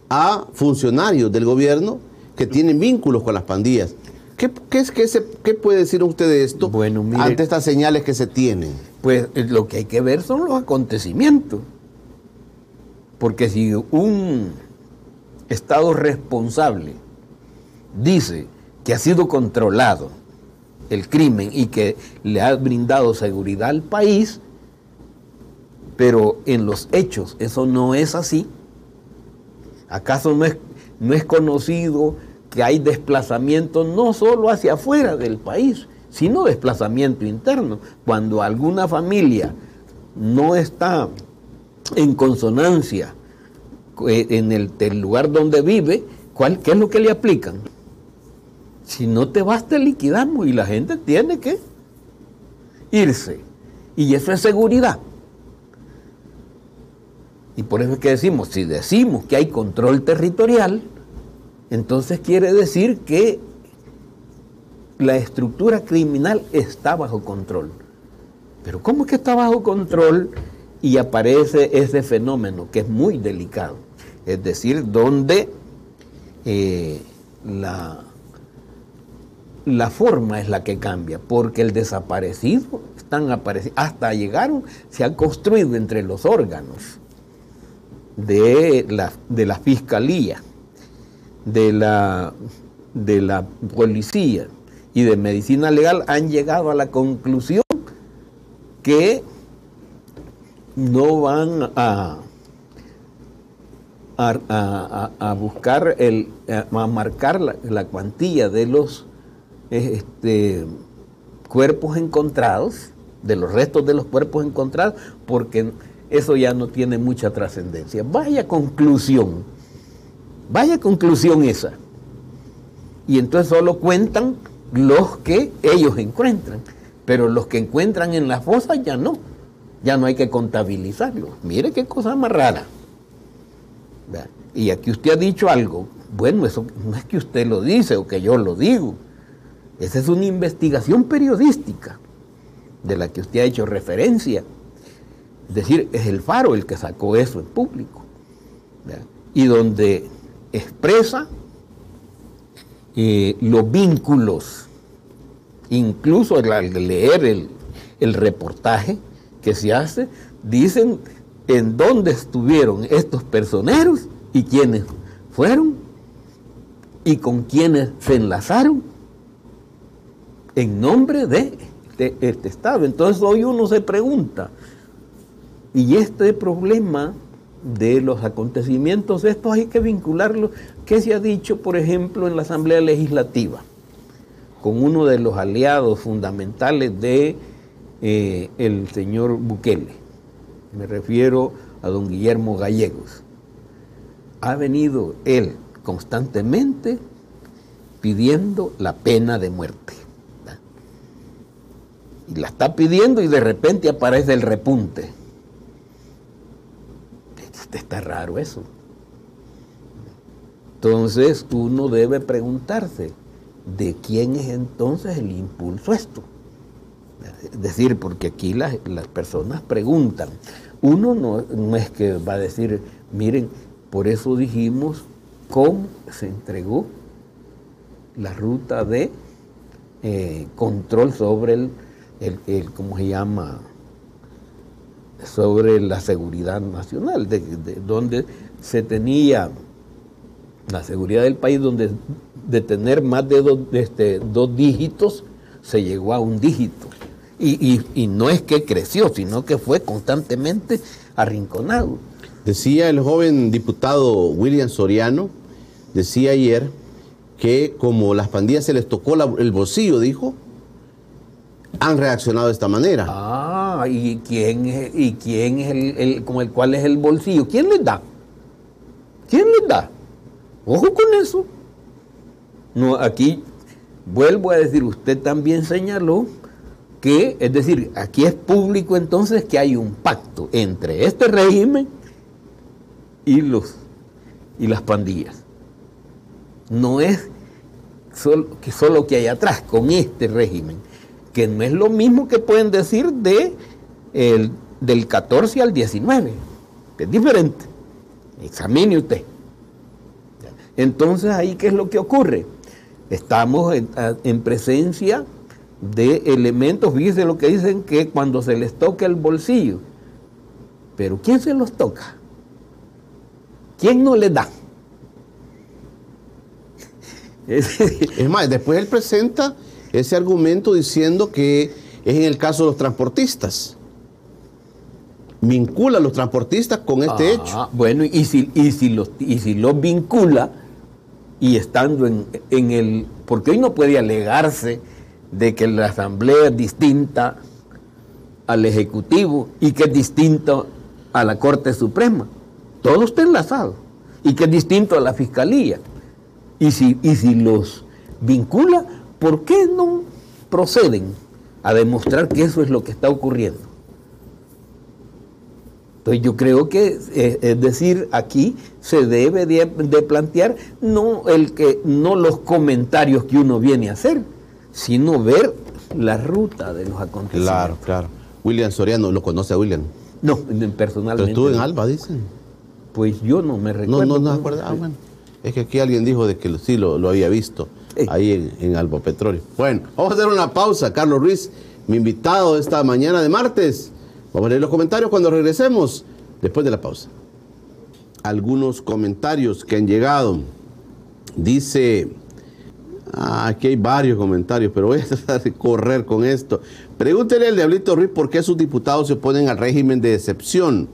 a funcionarios del gobierno que tienen vínculos con las pandillas. ¿Qué, es, qué, qué puede decir usted de esto ante estas señales que se tienen? Pues eh, lo que hay que ver son los acontecimientos. Porque si un Estado responsable dice que ha sido controlado el crimen y que le ha brindado seguridad al país, pero en los hechos eso no es así, ¿acaso no es, no es conocido que hay desplazamiento no solo hacia afuera del país, sino desplazamiento interno. Cuando alguna familia no está en consonancia eh, en el, lugar donde vive, ¿cuál, ¿qué es lo que le aplican? Si no te vas, te liquidamos y la gente tiene que irse. Y eso es seguridad. Y por eso es que decimos, si decimos que hay control territorial, entonces quiere decir que la estructura criminal está bajo control. Pero ¿cómo es que está bajo control y aparece ese fenómeno que es muy delicado? Es decir, donde eh, la, la forma es la que cambia, porque el desaparecido están apareciendo, hasta llegaron, se ha construido entre los órganos de la, de la fiscalía, de la, de la policía y de medicina legal, han llegado a la conclusión que no van a, a, buscar, el, a marcar la, la cuantía de los este, cuerpos encontrados, de los restos de los cuerpos encontrados, porque eso ya no tiene mucha trascendencia. Vaya conclusión, vaya conclusión esa. Y entonces solo cuentan los que ellos encuentran, pero los que encuentran en las fosas ya no, ya no hay que contabilizarlos. Mire qué cosa más rara. Y aquí usted ha dicho algo, bueno, eso no es que usted lo dice o que yo lo digo, esa es una investigación periodística de la que usted ha hecho referencia. Es decir, es el faro el que sacó eso en público. Y donde expresa eh, los vínculos, incluso al leer el, el reportaje que se hace, dicen en dónde estuvieron estos personeros y quiénes fueron y con quiénes se enlazaron en nombre de este, Estado. Entonces hoy uno se pregunta, y este problema de los acontecimientos, estos hay que vincularlo, ¿qué se ha dicho, por ejemplo, en la Asamblea Legislativa? con uno de los aliados fundamentales de eh, el señor Bukele. Me refiero a don Guillermo Gallegos. Ha venido él constantemente pidiendo la pena de muerte y la está pidiendo y de repente aparece el repunte. Este está raro eso. Entonces uno debe preguntarse, ¿de quién es entonces el impulso esto? Es decir, porque aquí las, personas preguntan. Uno no, no, es que va a decir, miren, por eso dijimos cómo se entregó la ruta de eh, control sobre el el, ¿cómo se llama? sobre la seguridad nacional, de, donde se tenía la seguridad del país, donde de tener más de dos, este, dos dígitos, se llegó a un dígito. Y, y, no es que creció, sino que fue constantemente arrinconado. Decía el joven diputado William Soriano, decía ayer que como las pandillas se les tocó el bolsillo, dijo, han reaccionado de esta manera. Ah, ¿y quién y quién es el, con el cual es el bolsillo? ¿Quién les da? ¿Quién les da? Ojo con eso. No, aquí vuelvo a decir, usted también señaló que, es decir, aquí es público entonces que hay un pacto entre este régimen y los y las pandillas. No es solo que solo que hay atrás con este régimen que no es lo mismo que pueden decir de el, del 14 al 19, es diferente. Examine usted. Entonces, ahí, ¿qué es lo que ocurre? Estamos en, presencia de elementos, fíjense lo que dicen que cuando se les toca el bolsillo, pero ¿quién se los toca? ¿Quién no les da? Es más, después él presenta ese argumento diciendo que es en el caso de los transportistas. Vincula a los transportistas con este ah, hecho. Bueno, y si, y si, los, y si los vincula y estando en, en el... Porque hoy no puede alegarse de que la Asamblea es distinta al Ejecutivo y que es distinto a la Corte Suprema. Todo está enlazado. Y que es distinto a la Fiscalía. Y si, y si los vincula, ¿por qué no proceden a demostrar que eso es lo que está ocurriendo? Entonces yo creo que, eh, es decir, aquí se debe de, plantear no, el que, no los comentarios que uno viene a hacer, sino ver la ruta de los acontecimientos. Claro, claro. William Soriano, ¿lo conoce a William? No, personalmente. Pero estuvo en Alba, dicen. Pues yo no me recuerdo. No, no, no Ah, bueno. Es que aquí alguien dijo de que sí lo, había visto ahí en, en Alba Petróleo. Bueno, vamos a hacer una pausa. Carlos Ruiz, mi invitado esta mañana de martes. Vamos a leer los comentarios cuando regresemos, después de la pausa. Algunos comentarios que han llegado. Dice, ah, aquí hay varios comentarios, pero voy a tratar de correr con esto. Pregúntele al Diablito Ruiz por qué sus diputados se oponen al régimen de excepción.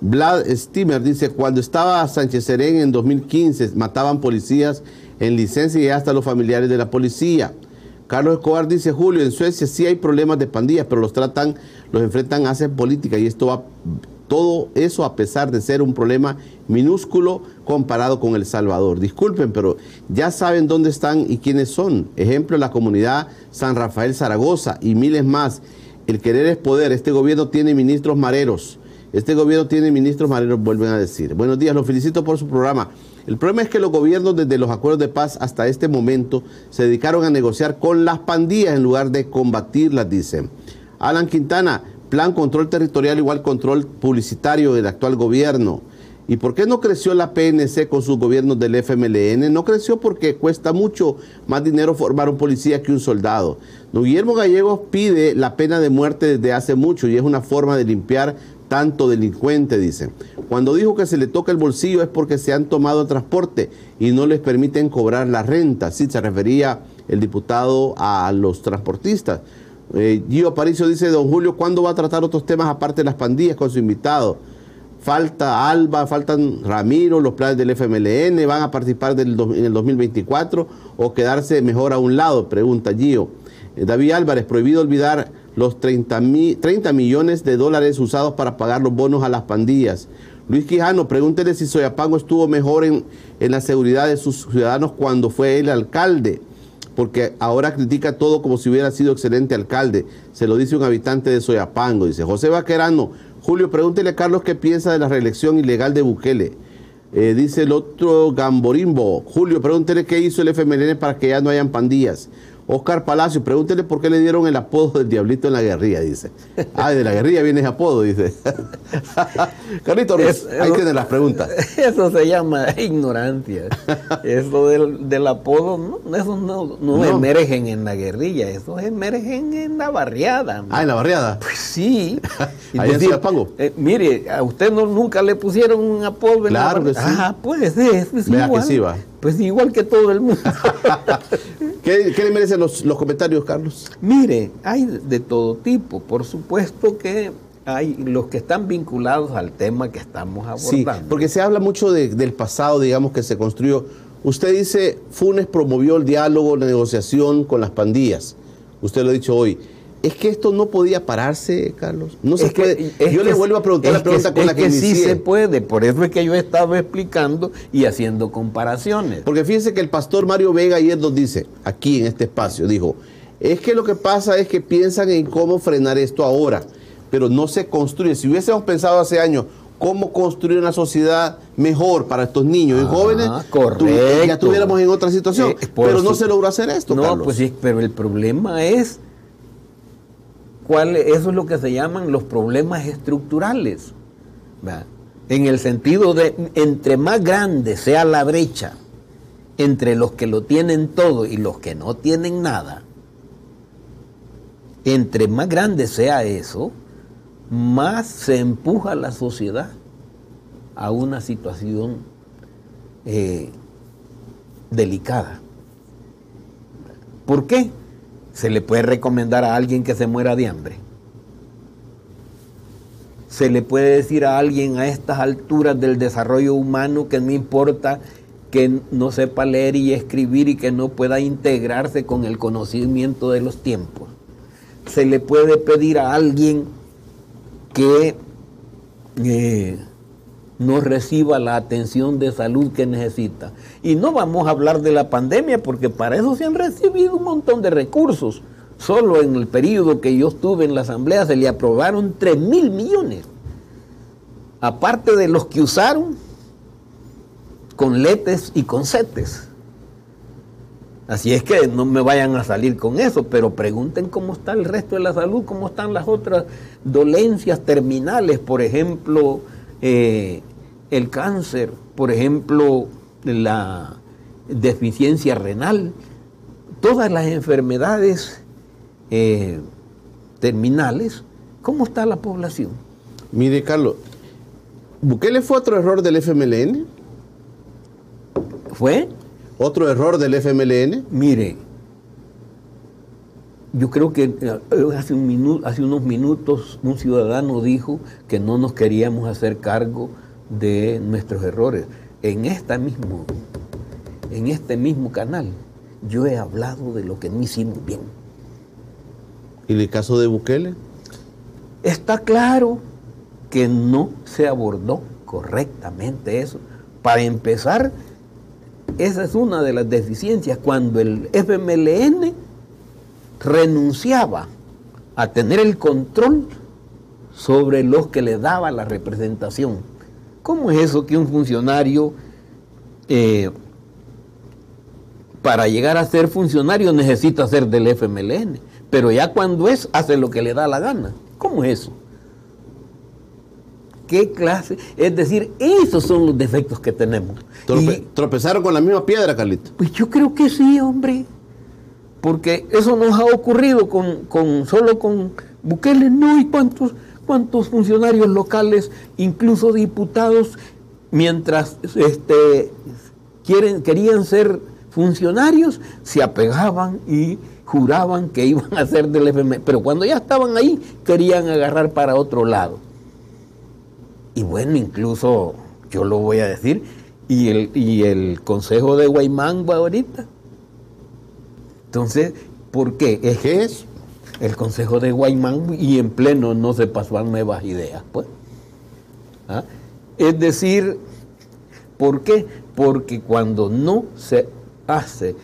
Vlad Stimmer dice, cuando estaba Sánchez Serén en 2015, mataban policías en licencia y hasta los familiares de la policía. Carlos Escobar dice, Julio, en Suecia sí hay problemas de pandillas, pero los tratan, los enfrentan, hacen política y esto va, todo eso a pesar de ser un problema minúsculo comparado con El Salvador. Disculpen, pero ya saben dónde están y quiénes son. Ejemplo, la comunidad San Rafael Zaragoza y miles más. El querer es poder. Este gobierno tiene ministros mareros. Este gobierno tiene ministros mareros, vuelven a decir. Buenos días, los felicito por su programa. El problema es que los gobiernos desde los acuerdos de paz hasta este momento se dedicaron a negociar con las pandillas en lugar de combatirlas, dicen. Alan Quintana, plan control territorial igual control publicitario del actual gobierno. ¿Y por qué no creció la PNC con sus gobiernos del FMLN? No creció porque cuesta mucho más dinero formar un policía que un soldado. Guillermo Gallegos pide la pena de muerte desde hace mucho y es una forma de limpiar tanto delincuente, dicen. Cuando dijo que se le toca el bolsillo es porque se han tomado transporte y no les permiten cobrar la renta. Sí, se refería el diputado a los transportistas. Eh, Gio Aparicio dice, don Julio, ¿cuándo va a tratar otros temas aparte de las pandillas con su invitado? Falta Alba, faltan Ramiro, los planes del FMLN, ¿van a participar del, en el 2024 o quedarse mejor a un lado? Pregunta Gio. Eh, David Álvarez, prohibido olvidar los 30, 30 millones de dólares usados para pagar los bonos a las pandillas. Luis Quijano, pregúntele si Soyapango estuvo mejor en, en la seguridad de sus ciudadanos cuando fue el alcalde, porque ahora critica todo como si hubiera sido excelente alcalde. Se lo dice un habitante de Soyapango. Dice José Vaquerano, Julio, pregúntele a Carlos qué piensa de la reelección ilegal de Bukele. Eh, dice el otro Gamborimbo, Julio, pregúntele qué hizo el FMLN para que ya no hayan pandillas. Oscar Palacio, pregúntele por qué le dieron el apodo del diablito en la guerrilla, dice. Ah, de la guerrilla viene ese apodo, dice. Carlito, ahí tienen las preguntas. Eso se llama ignorancia. eso del, apodo, no, eso no, emergen en la guerrilla, eso emergen en la barriada. Ah, en la barriada. Pues sí. ahí en Pango. Eh, mire, a usted no, nunca le pusieron un apodo en claro la barriada. Ah, pues es, es igual. Que sí va. Pues igual que todo el mundo. ¿Qué, le merecen los, comentarios, Carlos? Mire, hay de todo tipo. Por supuesto que hay los que están vinculados al tema que estamos abordando. Sí, porque se habla mucho del pasado, digamos, que se construyó. Usted dice, Funes promovió el diálogo, la negociación con las pandillas. Usted lo ha dicho hoy. Es que esto no podía pararse, Carlos. No se puede. yo le vuelvo a preguntar la pregunta con la que, que sí se puede. Por eso es que yo estaba explicando y haciendo comparaciones. Porque fíjense que el pastor Mario Vega ayer nos dice, aquí en este espacio, dijo, es que lo que pasa es que piensan en cómo frenar esto ahora, pero no se construye. Si hubiésemos pensado hace años cómo construir una sociedad mejor para estos niños y jóvenes, ya estuviéramos en otra situación. Eh, pero no se logró hacer esto. No, pues sí, pero el problema es eso es lo que se llaman los problemas estructurales. En el sentido de, entre más grande sea la brecha entre los que lo tienen todo y los que no tienen nada, entre más grande sea eso, más se empuja la sociedad a una situación eh, delicada. ¿Por qué? ¿Se le puede recomendar a alguien que se muera de hambre? ¿Se le puede decir a alguien a estas alturas del desarrollo humano que no importa que no sepa leer y escribir y que no pueda integrarse con el conocimiento de los tiempos? ¿Se le puede pedir a alguien que eh, no reciba la atención de salud que necesita. Y no vamos a hablar de la pandemia porque para eso se han recibido un montón de recursos. Solo en el periodo que yo estuve en la asamblea se le aprobaron 3 mil millones. Aparte de los que usaron con letes y con setes. Así es que no me vayan a salir con eso, pero pregunten cómo está el resto de la salud, cómo están las otras dolencias terminales, por ejemplo, eh, el cáncer, por ejemplo, la deficiencia renal, todas las enfermedades eh, terminales, ¿cómo está la población? Mire, Carlos, ¿Bukele fue otro error del FMLN? ¿Fue? ¿Otro error del FMLN? Mire, yo creo que eh, hace, un hace unos minutos un ciudadano dijo que no nos queríamos hacer cargo de nuestros errores. En, esta mismo, en este mismo canal yo he hablado de lo que no hicimos bien. ¿Y en el caso de Bukele? Está claro que no se abordó correctamente eso. Para empezar, esa es una de las deficiencias cuando el FMLN renunciaba a tener el control sobre los que le daba la representación. ¿Cómo es eso que un funcionario, eh, para llegar a ser funcionario, necesita ser del FMLN? Pero ya cuando es, hace lo que le da la gana. ¿Cómo es eso? qué clase. Es decir, esos son los defectos que tenemos. ¿Tropezaron con la misma piedra, Carlito? Pues yo creo que sí, hombre. Porque eso nos ha ocurrido con, con solo con Bukele, no, y cuántos, cuántos funcionarios locales, incluso diputados, mientras este, quieren, querían ser funcionarios, se apegaban y juraban que iban a ser del FMI. Pero cuando ya estaban ahí, querían agarrar para otro lado. Y bueno, incluso yo lo voy a decir, y el, y el consejo de Guaymán ahorita. Entonces, ¿por qué? Es ¿Qué? El consejo de Guaymán y en pleno no se pasó a nuevas ideas, pues. ¿Ah? Es decir, ¿por qué? Porque cuando no se hace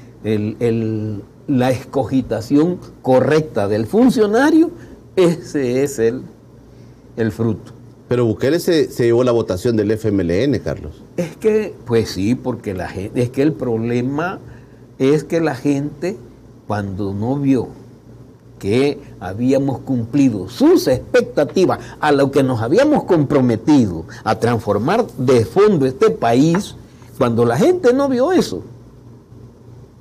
la escogitación correcta del funcionario, ese es el, el fruto. Pero Bukele se, llevó la votación del FMLN, Carlos. Es que, pues sí, porque la gente, es que el problema es que la gente, cuando no vio que habíamos cumplido sus expectativas a lo que nos habíamos comprometido a transformar de fondo este país, cuando la gente no vio eso,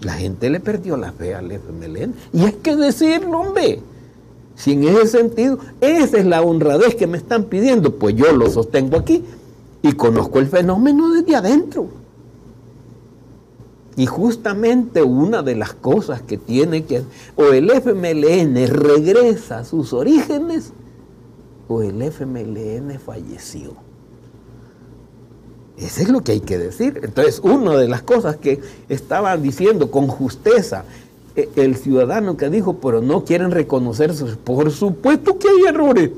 la gente le perdió la fe al FMLN. Y es que decirlo, hombre, si en ese sentido, esa es la honradez que me están pidiendo, pues yo lo sostengo aquí y conozco el fenómeno desde adentro. Y justamente una de las cosas que tiene que, o el FMLN regresa a sus orígenes, o el FMLN falleció. Eso es lo que hay que decir. Entonces, una de las cosas que estaban diciendo con justeza e, el ciudadano que dijo, pero no quieren reconocerse. Por supuesto que hay errores.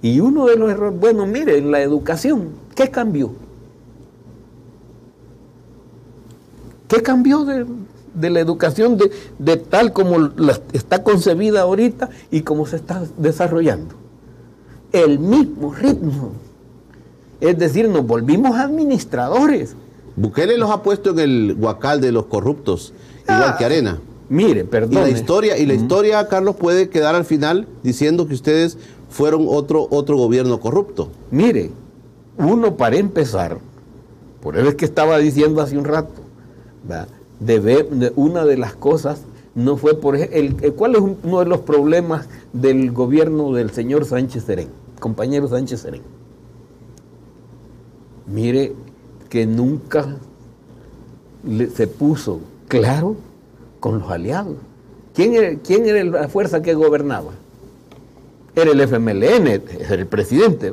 Y uno de los errores, bueno, mire, la educación, ¿qué cambió? ¿Qué cambió de, la educación de, de, tal como está concebida ahorita y como se está desarrollando? El mismo ritmo. Es decir, nos volvimos administradores. Bukele los ha puesto en el huacal de los corruptos igual que Arena. Mire, perdón. Y la historia, y la historia, Carlos, puede quedar al final diciendo que ustedes fueron otro, otro gobierno corrupto. Mire, uno para empezar, por eso es que estaba diciendo hace un rato, de ver, una de las cosas no fue por el, cuál es uno de los problemas del gobierno del señor Sánchez Serén, compañero Sánchez Serén. Mire que nunca se puso Claro, con los aliados. ¿Quién era, quién era la fuerza que gobernaba? Era el FMLN, era el presidente.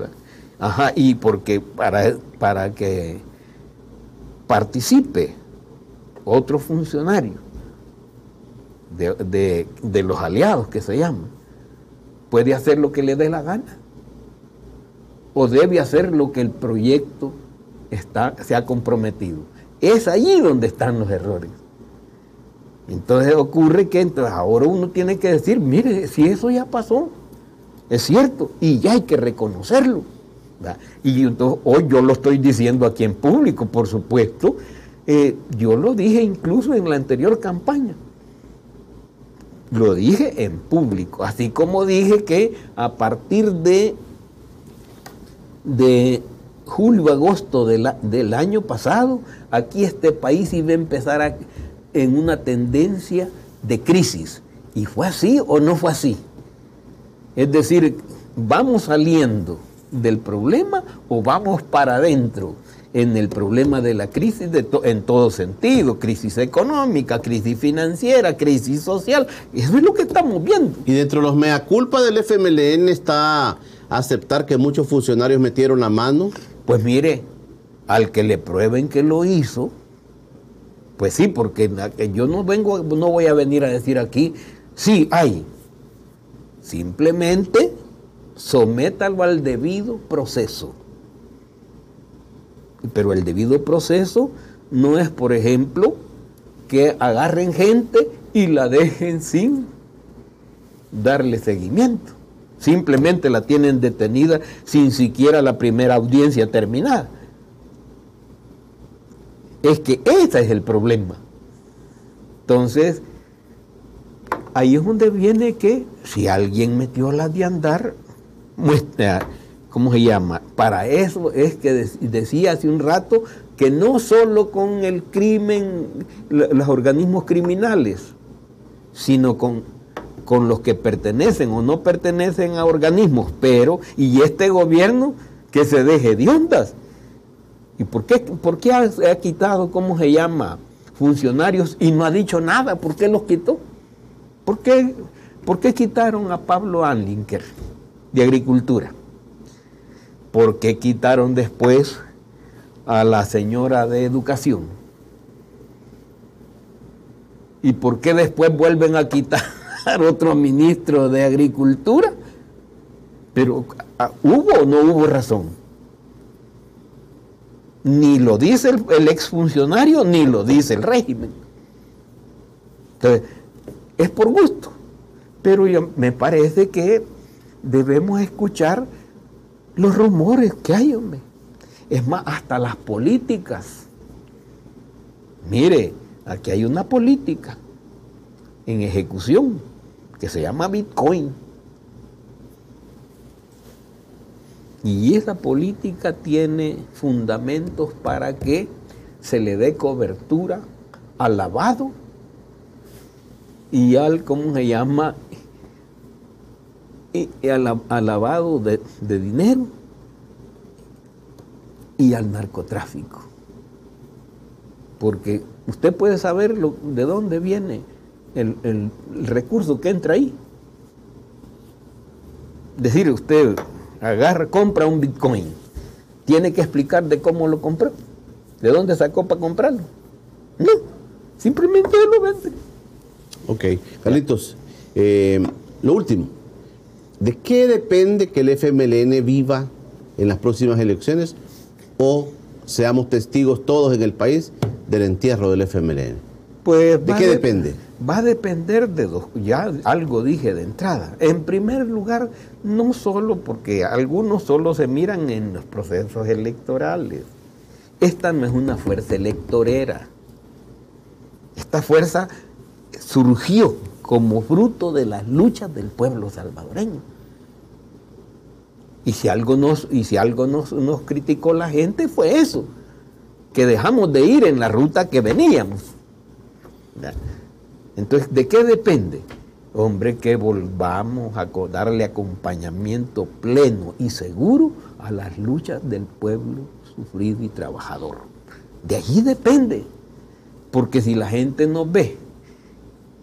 Ajá, y porque para, para que participe otro funcionario de, de los aliados que se llaman, puede hacer lo que le dé la gana. o debe hacer lo que el proyecto está, se ha comprometido. Es allí donde están los errores. Entonces ocurre que entonces ahora uno tiene que decir, mire, si eso ya pasó, es cierto, y ya hay que reconocerlo. Y entonces hoy yo lo estoy diciendo aquí en público, por supuesto, eh, yo lo dije incluso en la anterior campaña. Lo dije en público, así como dije que a partir de, de julio, agosto del año pasado, aquí este país iba a empezar en una tendencia de crisis. ¿Y fue así o no fue así? Es decir, ¿vamos saliendo del problema o vamos para adentro? En el problema de la crisis en todo sentido, crisis económica, crisis financiera, crisis social. Eso es lo que estamos viendo. Y dentro de los mea culpa del FMLN está aceptar que muchos funcionarios metieron la mano. Pues mire, al que le prueben que lo hizo, pues sí, porque yo no vengo, no voy a venir a decir aquí, sí hay. Simplemente sométalo al debido proceso. Pero el debido proceso no es, por ejemplo, que agarren gente y la dejen sin darle seguimiento. Simplemente la tienen detenida sin siquiera la primera audiencia terminada. Es que ese es el problema. Entonces, ahí es donde viene que si alguien metió la de andar, muestra ¿cómo se llama? Para eso es que decía hace un rato que no solo con el crimen, los organismos criminales, sino con, con los que pertenecen o no pertenecen a organismos, pero, y este gobierno que se deje de ondas. ¿Y por qué, por qué ha, quitado, cómo se llama, funcionarios y no ha dicho nada? ¿Por qué los quitó? ¿Por qué, por qué quitaron a Pablo Anlinker de Agricultura? ¿Por qué quitaron después a la señora de educación? ¿Y por qué después vuelven a quitar otro ministro de agricultura? Pero ah, ¿hubo o no hubo razón? Ni lo dice el, exfuncionario, ni lo dice el régimen. Entonces, es por gusto. Pero me parece que debemos escuchar los rumores que hay, hombre. Es más, hasta las políticas. Mire, aquí hay una política en ejecución que se llama Bitcoin. Y esa política tiene fundamentos para que se le dé cobertura al lavado y al, ¿cómo se llama? Al, lavado de, dinero y al narcotráfico. Porque usted puede saber de dónde viene el, el, recurso que entra ahí. Decir, usted agarra, compra un Bitcoin, tiene que explicar de cómo lo compró, de dónde sacó para comprarlo. No, simplemente lo vende. Ok, Carlitos, eh, lo último, ¿De qué depende que el FMLN viva en las próximas elecciones o seamos testigos todos en el país del entierro del FMLN? Pues ¿De qué depende? Va a depender de dos, ya algo dije de entrada. En primer lugar, no solo porque algunos solo se miran en los procesos electorales. Esta no es una fuerza electorera. Esta fuerza surgió como fruto de las luchas del pueblo salvadoreño. Y si algo nos, y si algo nos, nos criticó la gente fue eso, que dejamos de ir en la ruta que veníamos. Entonces, ¿de qué depende? Hombre, que volvamos a darle acompañamiento pleno y seguro a las luchas del pueblo sufrido y trabajador. De allí depende. Porque si la gente nos ve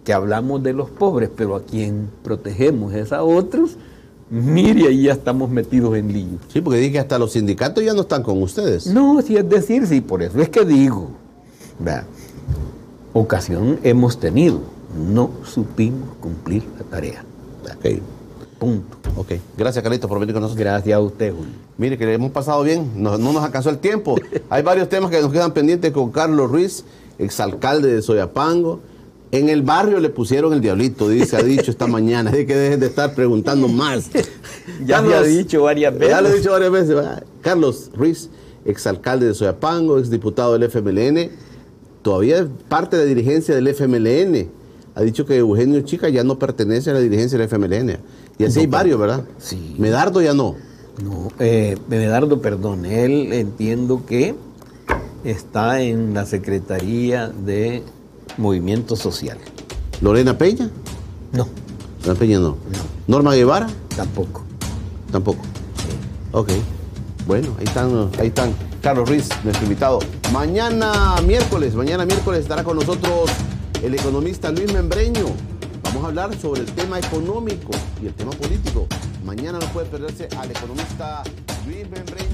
que hablamos de los pobres, pero a quien protegemos es a otros, mire, ahí ya estamos metidos en lío. Sí, porque dije que hasta los sindicatos ya no están con ustedes. No, sí, es decir, sí, por eso es que digo, ocasión hemos tenido, no supimos cumplir la tarea. Punto. Ok. Gracias, Carlitos, por venir con nosotros. Gracias a usted, Julio. Mire, que le hemos pasado bien, no, no nos alcanzó el tiempo. Hay varios temas que nos quedan pendientes con Carlos Ruiz, exalcalde de Soyapango. En el barrio le pusieron el diablito, dice, ha dicho esta mañana. Así que dejen de estar preguntando más. Ya lo ha dicho varias veces. Ya lo he dicho varias veces. Carlos Ruiz, exalcalde de Soyapango, exdiputado del FMLN, todavía es parte de la dirigencia del FMLN. Ha dicho que Eugenio Chica ya no pertenece a la dirigencia del FMLN. Y así hay varios, ¿verdad? Sí. Medardo ya no. No, eh, Medardo, perdón, él entiendo que está en la Secretaría de Movimiento Social. Lorena Peña. No, Lorena Peña no. no, Norma Guevara. tampoco. Tampoco. Ok. Bueno, ahí están, ahí están. Carlos Ruiz, nuestro invitado. Mañana miércoles, mañana miércoles estará con nosotros el economista Luis Membreño. Vamos a hablar sobre el tema económico y el tema político. Mañana no puede perderse al economista Luis Membreño